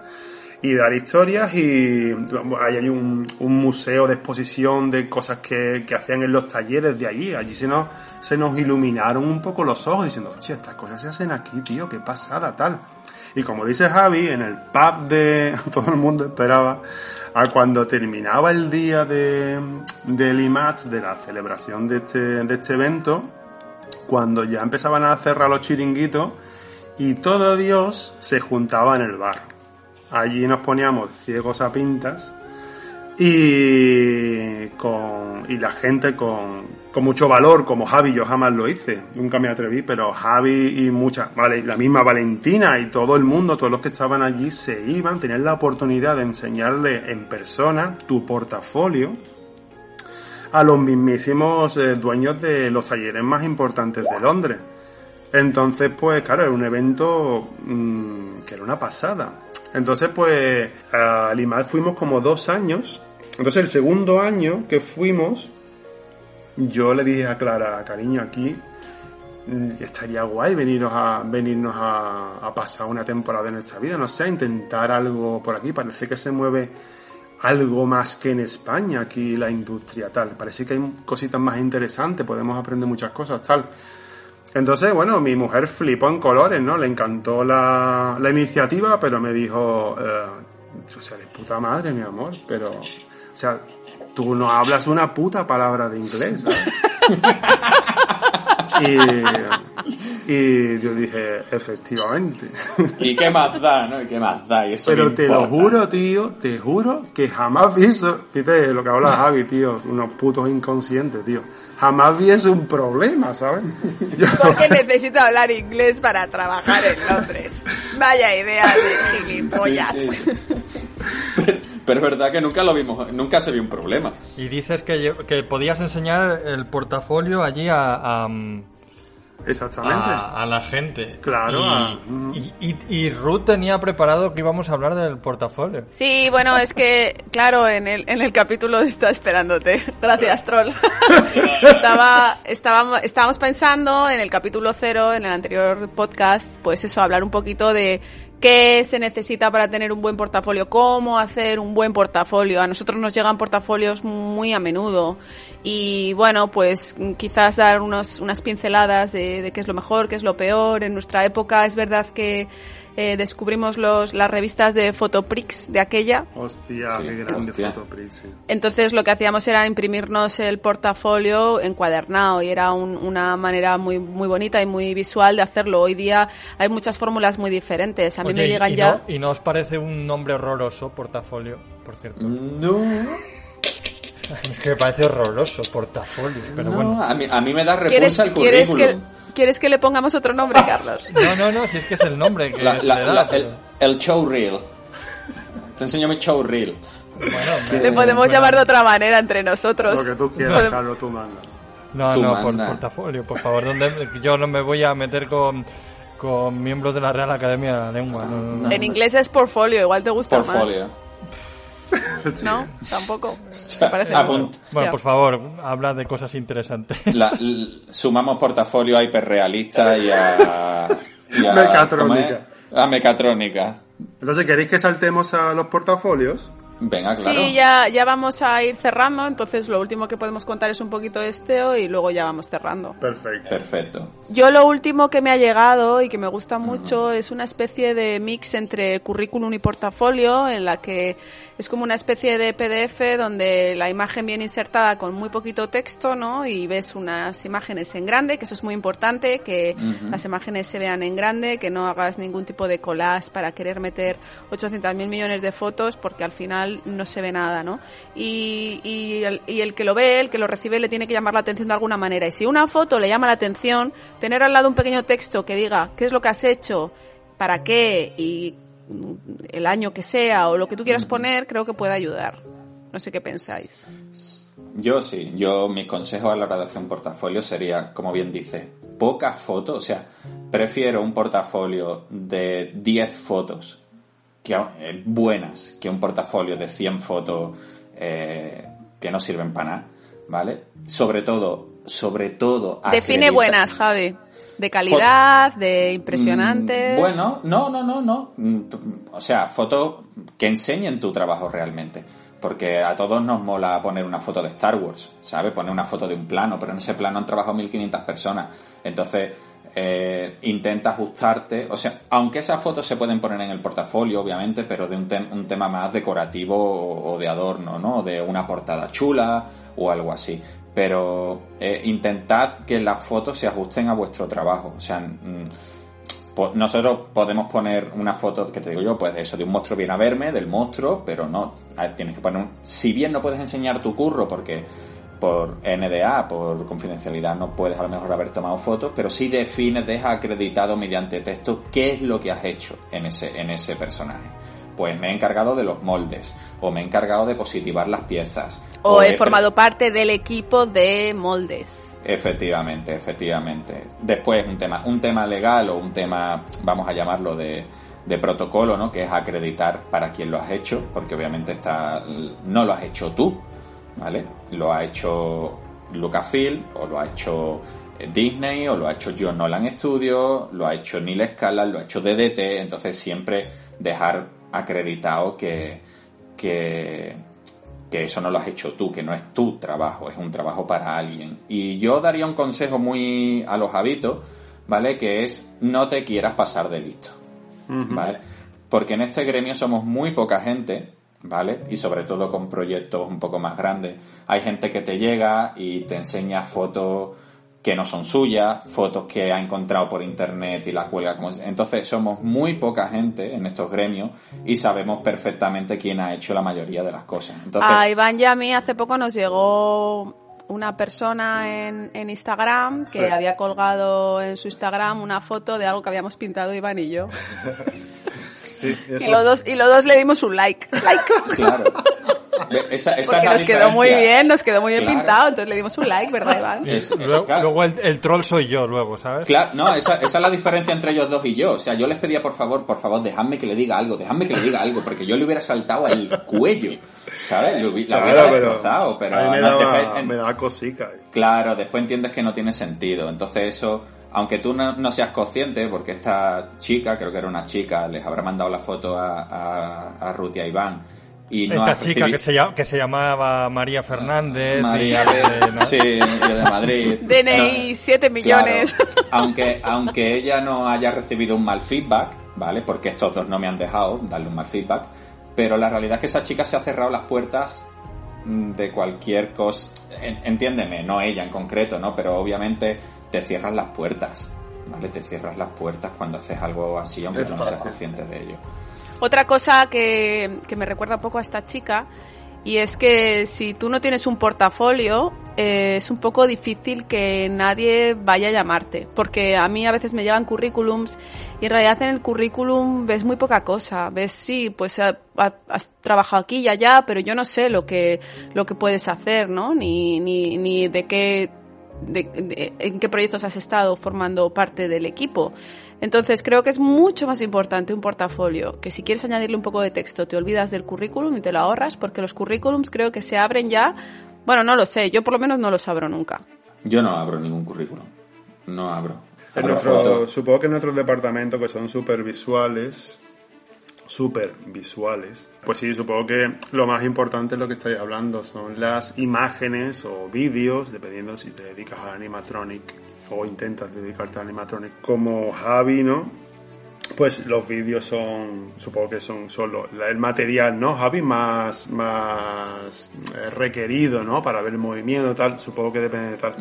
y dar historias y hay ahí un, un museo de exposición de cosas que, que hacían en los talleres de allí. Allí se nos, se nos iluminaron un poco los ojos diciendo, che, estas cosas se hacen aquí, tío, qué pasada, tal. Y como dice Javi, en el pub de todo el mundo esperaba a cuando terminaba el día de, del IMAX, de la celebración de este, de este evento, cuando ya empezaban a cerrar los chiringuitos y todo Dios se juntaba en el bar. Allí nos poníamos ciegos a pintas y con y la gente con, con mucho valor como Javi yo jamás lo hice nunca me atreví pero Javi y mucha vale la misma Valentina y todo el mundo todos los que estaban allí se iban tenían la oportunidad de enseñarle en persona tu portafolio a los mismísimos eh, dueños de los talleres más importantes de Londres entonces, pues claro, era un evento mmm, que era una pasada. Entonces, pues al IMAX fuimos como dos años. Entonces, el segundo año que fuimos, yo le dije a Clara, cariño, aquí mm, estaría guay venirnos a venirnos a, pasar una temporada de nuestra vida, no sé, intentar algo por aquí. Parece que se mueve algo más que en España aquí la industria tal. Parece que hay cositas más interesantes, podemos aprender muchas cosas tal. Entonces, bueno, mi mujer flipó en colores, ¿no? Le encantó la, la iniciativa, pero me dijo, eh, o sea, de puta madre, mi amor, pero, sea, tú no hablas una puta palabra de inglés, ¿sabes? y, y yo dije, efectivamente. ¿Y qué más da, no? ¿Y qué más da? Y eso Pero te lo importa? juro, tío, te juro que jamás vi eso. Fíjate lo que habla Javi, tío, unos putos inconscientes, tío. Jamás vi eso un problema, ¿sabes? Yo- Porque necesito hablar inglés para trabajar en Londres. Vaya idea de gilipollas. Sí, sí. Pero es verdad que nunca lo vimos, nunca se vio un problema. Y dices que, que podías enseñar el portafolio allí a, a, mm, Exactamente. a, a la gente. Claro, Y, a- y, y- y Ruth tenía preparado que íbamos a hablar del portafolio. Sí, bueno, es que, claro, en el, en el capítulo está esperándote. Gracias, troll. Estaba, estábamos, estábamos pensando en el capítulo cero, en el anterior podcast, pues eso, hablar un poquito de qué se necesita para tener un buen portafolio, cómo hacer un buen portafolio. A nosotros nos llegan portafolios muy a menudo y bueno, pues quizás dar unos, unas pinceladas de, de qué es lo mejor, qué es lo peor. En nuestra época es verdad que eh, descubrimos los, las revistas de Photoprix de aquella. Hostia, Sí, qué grande hostia. Sí. Entonces lo que hacíamos era imprimirnos el portafolio encuadernado y era un- una manera muy muy bonita y muy visual de hacerlo. Hoy día hay muchas fórmulas muy diferentes. A mí Oye, me llegan y ya. No, ¿Y no os parece un nombre horroroso, portafolio, por cierto? No, Es que me parece horroroso, portafolio, pero no, bueno. a, mí, a mí me da ¿Quieres, repulsa el que, currículum. ¿Quieres que le pongamos otro nombre, Carlos? No, no, no, si es que es el nombre que La- la- le da, la- pero- el, el showreel. Te enseño mi showreel. Bueno, Le podemos bueno. llamar de otra manera entre nosotros. Lo que tú quieras, Podemos- Carlos, tú mandas. No, Tú no, por portafolio, por favor. ¿dónde- yo no me voy a meter con, con miembros de la Real Academia de la Lengua. no, no, no. En inglés es portfolio, igual te gusta Portfolio. más. ¿No? Tampoco. Me parece Apunt- mucho. Bueno, Ya. por favor, habla de cosas interesantes. La- sumamos portafolio a hiperrealista y a, y a Mecatrónica. A mecatrónica. Entonces, ¿queréis que saltemos a los portafolios? Venga, claro. Sí, ya, ya vamos a ir cerrando, entonces lo último que podemos contar es un poquito de esteo y luego ya vamos cerrando. Perfecto. Perfecto. Yo lo último que me ha llegado y que me gusta mucho es una especie de mix entre currículum y portafolio en la que es como una especie de PDF donde la imagen viene insertada con muy poquito texto, ¿no? Y ves unas imágenes en grande, que eso es muy importante, que Ujú. las imágenes se vean en grande, que no hagas ningún tipo de collage para querer meter 800 mil millones de fotos porque al final no se ve nada, ¿no? Y, y, el, y el que lo ve, el que lo recibe, le tiene que llamar la atención de alguna manera. Y si una foto le llama la atención, tener al lado un pequeño texto que diga qué es lo que has hecho, para qué y el año que sea o lo que tú quieras poner, creo que puede ayudar. No sé qué pensáis. Yo sí, yo mi consejo a la hora de hacer un portafolio sería, como bien dice, pocas fotos, o sea, prefiero un portafolio de 10 fotos que, eh, buenas que un portafolio de 100 fotos eh, que no sirven para nada, ¿vale? Sobre todo, sobre todo... Define acredita- buenas, Javi. De calidad, de impresionantes. Mm, Bueno, no, no, no, no. Mm, O sea, fotos que enseñen tu trabajo realmente. Porque a todos nos mola poner una foto de Star Wars, ¿sabes? Poner una foto de un plano, pero en ese plano han trabajado 1500 personas. Entonces, eh, intenta ajustarte. O sea, aunque esas fotos se pueden poner en el portafolio, obviamente, pero de un, tem- un tema más decorativo o, de adorno, ¿no? De una portada chula o algo así. Pero eh, intentad que las fotos se ajusten a vuestro trabajo. O sea, mm, nosotros podemos poner una foto que te digo yo, pues de eso, de un monstruo viene a verme, del monstruo, pero no, tienes que poner un... Si bien no puedes enseñar tu curro porque por NDA, por confidencialidad, no puedes a lo mejor haber tomado fotos, pero sí defines, deja acreditado mediante texto qué es lo que has hecho en ese, en ese personaje. Pues me he encargado de los moldes, o me he encargado de positivar las piezas. O he pre- formado parte del equipo de moldes. Efectivamente, efectivamente. Después un tema, un tema legal o un tema, vamos a llamarlo de, de protocolo, ¿no? Que es acreditar para quién lo has hecho, porque obviamente está, no lo has hecho tú, ¿vale? Lo ha hecho Lucasfilm o lo ha hecho eh, Disney o lo ha hecho John Nolan Studios, lo ha hecho Neil Scala, lo ha hecho DDT, entonces siempre dejar acreditado que, que, que eso no lo has hecho tú, que no es tu trabajo, es un trabajo para alguien. Y yo daría un consejo muy a los habitos, ¿vale? Que es no te quieras pasar de listo, ¿vale? Porque en este gremio somos muy poca gente, ¿vale? Y sobre todo con proyectos un poco más grandes. Hay gente que te llega y te enseña fotos que no son suyas, fotos que ha encontrado por internet y las cuelga como... Entonces somos muy poca gente en estos gremios y sabemos perfectamente quién ha hecho la mayoría de las cosas. Entonces, A Iván y a mí hace poco nos llegó una persona en, en Instagram que Sí. había colgado en su Instagram una foto de algo que habíamos pintado Iván y yo. Sí, Y los dos, y los dos le dimos un like. Like. claro. Esa, esa Porque nos quedó muy bien, nos quedó muy bien Claro. pintado, entonces le dimos un like, ¿verdad, Iván? Es- Luego, claro. luego el, el troll soy yo, luego, ¿sabes? Claro, no, esa, esa es la diferencia entre ellos dos y yo. O sea, yo les pedía, por favor, por favor, dejadme que le diga algo, dejadme que le diga algo, porque yo le hubiera saltado al cuello, ¿sabes? La Claro, hubiera pero destrozado, pero... a mí me no, daba, después- me daba cosica. Claro, después entiendes que no tiene sentido. Entonces eso, aunque tú no, no seas consciente, porque esta chica, creo que era una chica, les habrá mandado la foto a, a, a Ruth y a Iván. Y no Esta chica que se, llama, que se llamaba María Fernández. María de, ¿no? sí, de Madrid. DNI, 7 millones. Claro, aunque, aunque ella no haya recibido un mal feedback, ¿vale? Porque estos dos no me han dejado darle un mal feedback, pero la realidad es que esa chica se ha cerrado las puertas mm, de cualquier cosa. En- Entiéndeme, no ella en concreto, ¿no? Pero obviamente te cierras las puertas, ¿vale? Te cierras las puertas cuando haces algo así, aunque no seas consciente de ello. Otra cosa que, que me recuerda un poco a esta chica, y es que si tú no tienes un portafolio, eh, es un poco difícil que nadie vaya a llamarte, porque a mí a veces me llegan currículums y en realidad en el currículum ves muy poca cosa, ves sí, pues ha- ha- has trabajado aquí y allá, pero yo no sé lo que lo que puedes hacer, ¿no? Ni ni ni de qué de, de- en qué proyectos has estado formando parte del equipo. Entonces creo que es mucho más importante un portafolio, que si quieres añadirle un poco de texto te olvidas del currículum y te lo ahorras, porque los currículums creo que se abren ya, bueno, no lo sé, yo por lo menos no los abro nunca. Yo no abro ningún currículum. No abro. En Abro nuestro- fotos. supongo que en nuestros departamentos que son súper visuales, súper visuales, pues sí, supongo que lo más importante es lo que estáis hablando, son las imágenes o vídeos, dependiendo si te dedicas al animatronic o intentas dedicarte al animatronic como Javi, ¿no? Pues los vídeos son, supongo que son solo el material, ¿no, Javi? Más, más eh, requerido, ¿no? Para ver el movimiento, tal, supongo que depende de tal.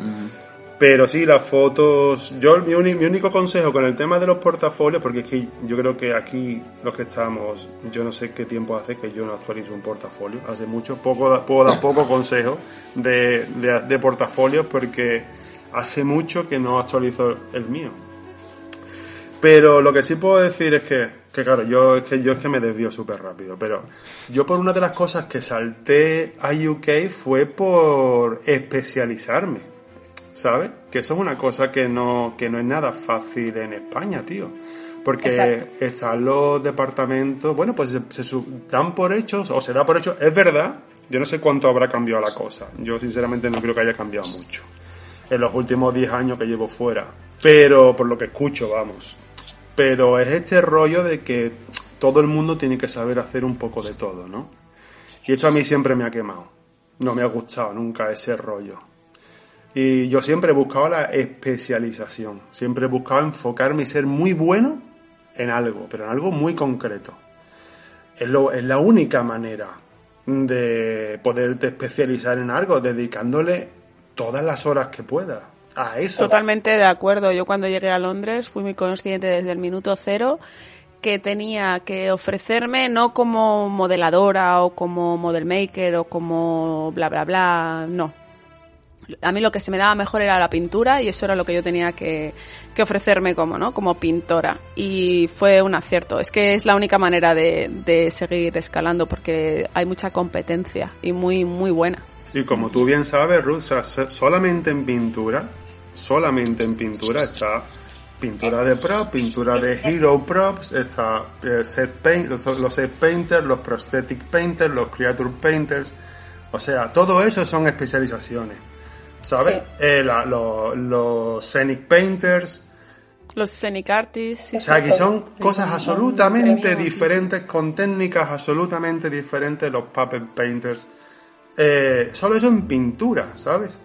Pero sí, las fotos. Yo, mi, único consejo con el tema de los portafolios, porque es que yo creo que aquí los que estamos, yo no sé qué tiempo hace que yo no actualizo un portafolio. Hace mucho, poco, puedo dar poco consejo de, de, de portafolios porque hace mucho que no actualizo el mío. Pero lo que sí puedo decir es que, que claro, yo es que yo es que me desvío súper rápido, pero yo por una de las cosas que salté a UK fue por especializarme. ¿Sabes? Que eso es una cosa que no, que no es nada fácil en España, tío. Porque Exacto. están los departamentos, bueno, pues se, se dan por hechos, o se da por hecho, es verdad, yo no sé cuánto habrá cambiado la cosa. Yo sinceramente no creo que haya cambiado mucho en los últimos 10 años que llevo fuera. Pero por lo que escucho, vamos. Pero es este rollo de que todo el mundo tiene que saber hacer un poco de todo, ¿no? Y esto a mí siempre me ha quemado. No me ha gustado nunca ese rollo. Y yo siempre he buscado la especialización. Siempre he buscado enfocarme y ser muy bueno en algo, pero en algo muy concreto. Es, lo, es la única manera de poderte especializar en algo, dedicándole todas las horas que puedas a eso. Totalmente de acuerdo. Yo cuando llegué a Londres fui muy consciente desde el minuto cero que tenía que ofrecerme no como modeladora o como model maker o como bla bla bla, no. A mí lo que se me daba mejor era la pintura y eso era lo que yo tenía que, ofrecerme como, ¿no? Como pintora. Y fue un acierto. Es que es la única manera de, seguir escalando porque hay mucha competencia y muy, muy buena. Y como tú bien sabes, Ruth, solamente en pintura, solamente en pintura está pintura de prop, pintura de hero props, está eh, los set painters, los prosthetic painters, los creature painters. O sea, todo eso son especializaciones. ¿Sabes? Sí. Eh, la- lo- los scenic painters. Los scenic artists. sí, O sea, que son cosas absolutamente diferentes, con técnicas absolutamente diferentes, los puppet painters. Eh, solo eso en pintura, ¿sabes?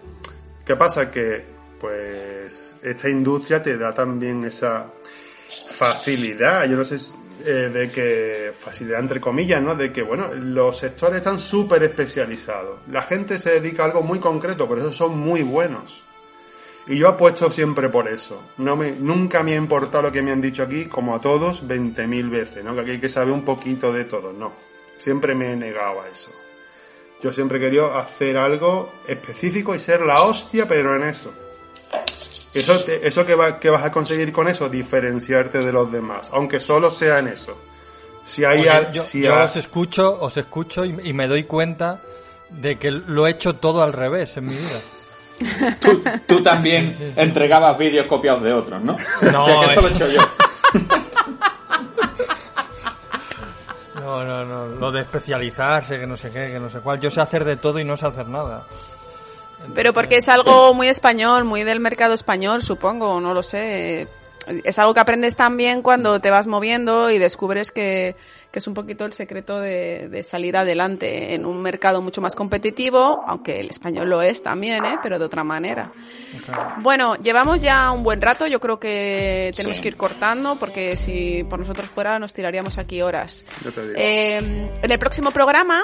¿Qué pasa? Que, pues, esta industria te da también esa facilidad, yo no sé, eh, de que, facilidad entre comillas, ¿no? De que, bueno, los sectores están súper especializados. La gente se dedica a algo muy concreto, por eso son muy buenos. Y yo apuesto siempre por eso. No me, nunca me ha importado lo que me han dicho aquí, como a todos, 20.000 veces, ¿no? Que aquí hay que saber un poquito de todo, no. Siempre me he negado a eso. Yo siempre he querido hacer algo específico y ser la hostia, pero en eso. Eso, te- eso que, va- que vas a conseguir con eso, diferenciarte de los demás, aunque solo sea en eso. Si hay, Oye, al- yo si yo ha- os escucho, os escucho y, y me doy cuenta de que lo he hecho todo al revés en mi vida. Tú, tú también entregabas vídeos copiados de otros, ¿no? No, Que esto lo he hecho yo. No, no, no. Lo de especializarse, que no sé qué, que no sé cuál. Yo sé hacer de todo y no sé hacer nada. Pero porque es algo muy español, muy del mercado español, supongo, no lo sé. Es algo que aprendes también cuando te vas moviendo y descubres que, que es un poquito el secreto de, de salir adelante en un mercado mucho más competitivo, aunque el español lo es también, ¿eh? pero de otra manera. Bueno, llevamos ya un buen rato, yo creo que tenemos Sí. que ir cortando porque si por nosotros fuera nos tiraríamos aquí horas. Yo te digo. Eh, en el próximo programa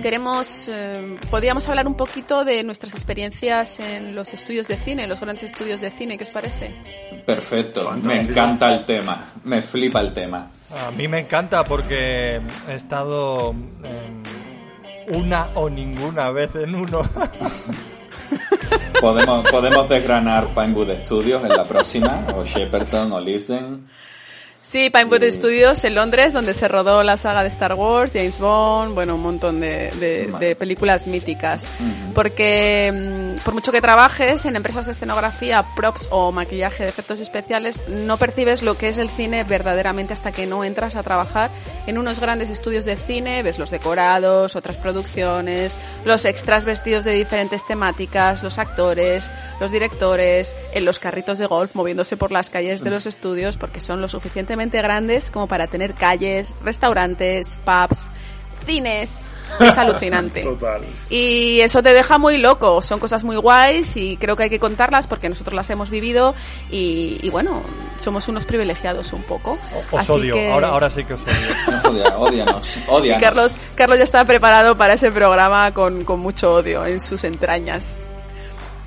queremos, eh, podríamos hablar un poquito de nuestras experiencias en los estudios de cine, los grandes estudios de cine, ¿qué os parece? Perfecto, me encanta el tema, me flipa el tema. A mí me encanta porque he estado em, una o ninguna vez en uno. Podemos, podemos desgranar Pinewood Studios en la próxima, o Shepperton, o Lisden. Sí, Pinewood Studios en Londres, donde se rodó la saga de Star Wars, James Bond, bueno, un montón de, de- de películas míticas. Porque mm, por mucho que trabajes en empresas de escenografía, props o maquillaje de efectos especiales, no percibes lo que es el cine verdaderamente hasta que no entras a trabajar en unos grandes estudios de cine, ves los decorados, otras producciones, los extras vestidos de diferentes temáticas, los actores, los directores, en los carritos de golf moviéndose por las calles de los estudios porque son lo suficientemente grandes como para tener calles, restaurantes, pubs, cines. Es alucinante. Total. Y eso te deja muy loco. Son cosas muy guays y creo que hay que contarlas porque nosotros las hemos vivido y, y bueno, somos unos privilegiados un poco. Os Así odio, que- ahora, ahora sí que os odio. No, odia, odianos, y odianos. Carlos, Carlos ya está preparado para ese programa con, con mucho odio en sus entrañas.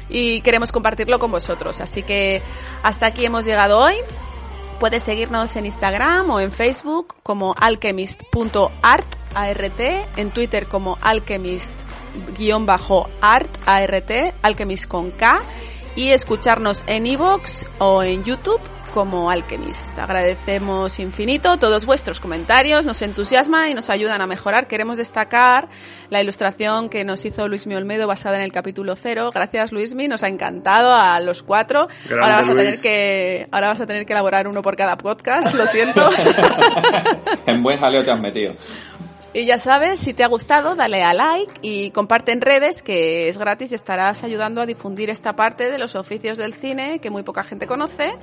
Y queremos compartirlo con vosotros. Así que hasta aquí hemos llegado hoy. Puedes seguirnos en Instagram o en Facebook como alchemist.art, ART, en Twitter como alchemist-art, ART, alchemist con K, y escucharnos en iVoox o en YouTube como Alchemist. Agradecemos infinito todos vuestros comentarios, nos entusiasman y nos ayudan a mejorar. Queremos destacar la ilustración que nos hizo Luismi Olmedo basada en el capítulo cero. Gracias Luismi, nos ha encantado a los cuatro. Grande, ahora vas a tener Luis. que ahora vas a tener que elaborar uno por cada podcast, lo siento. En buen jaleo te has metido. Y ya sabes, si te ha gustado, dale a like y comparte en redes, que es gratis y estarás ayudando a difundir esta parte de los oficios del cine que muy poca gente conoce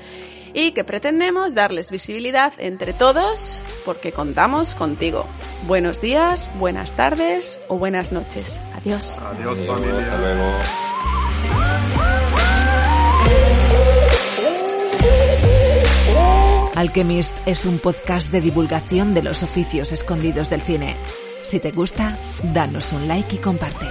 y que pretendemos darles visibilidad entre todos porque contamos contigo. Buenos días, buenas tardes o buenas noches. Adiós. Adiós, familia. hasta luego. Alchemist es un podcast de divulgación de los oficios escondidos del cine. Si te gusta, danos un like y comparte.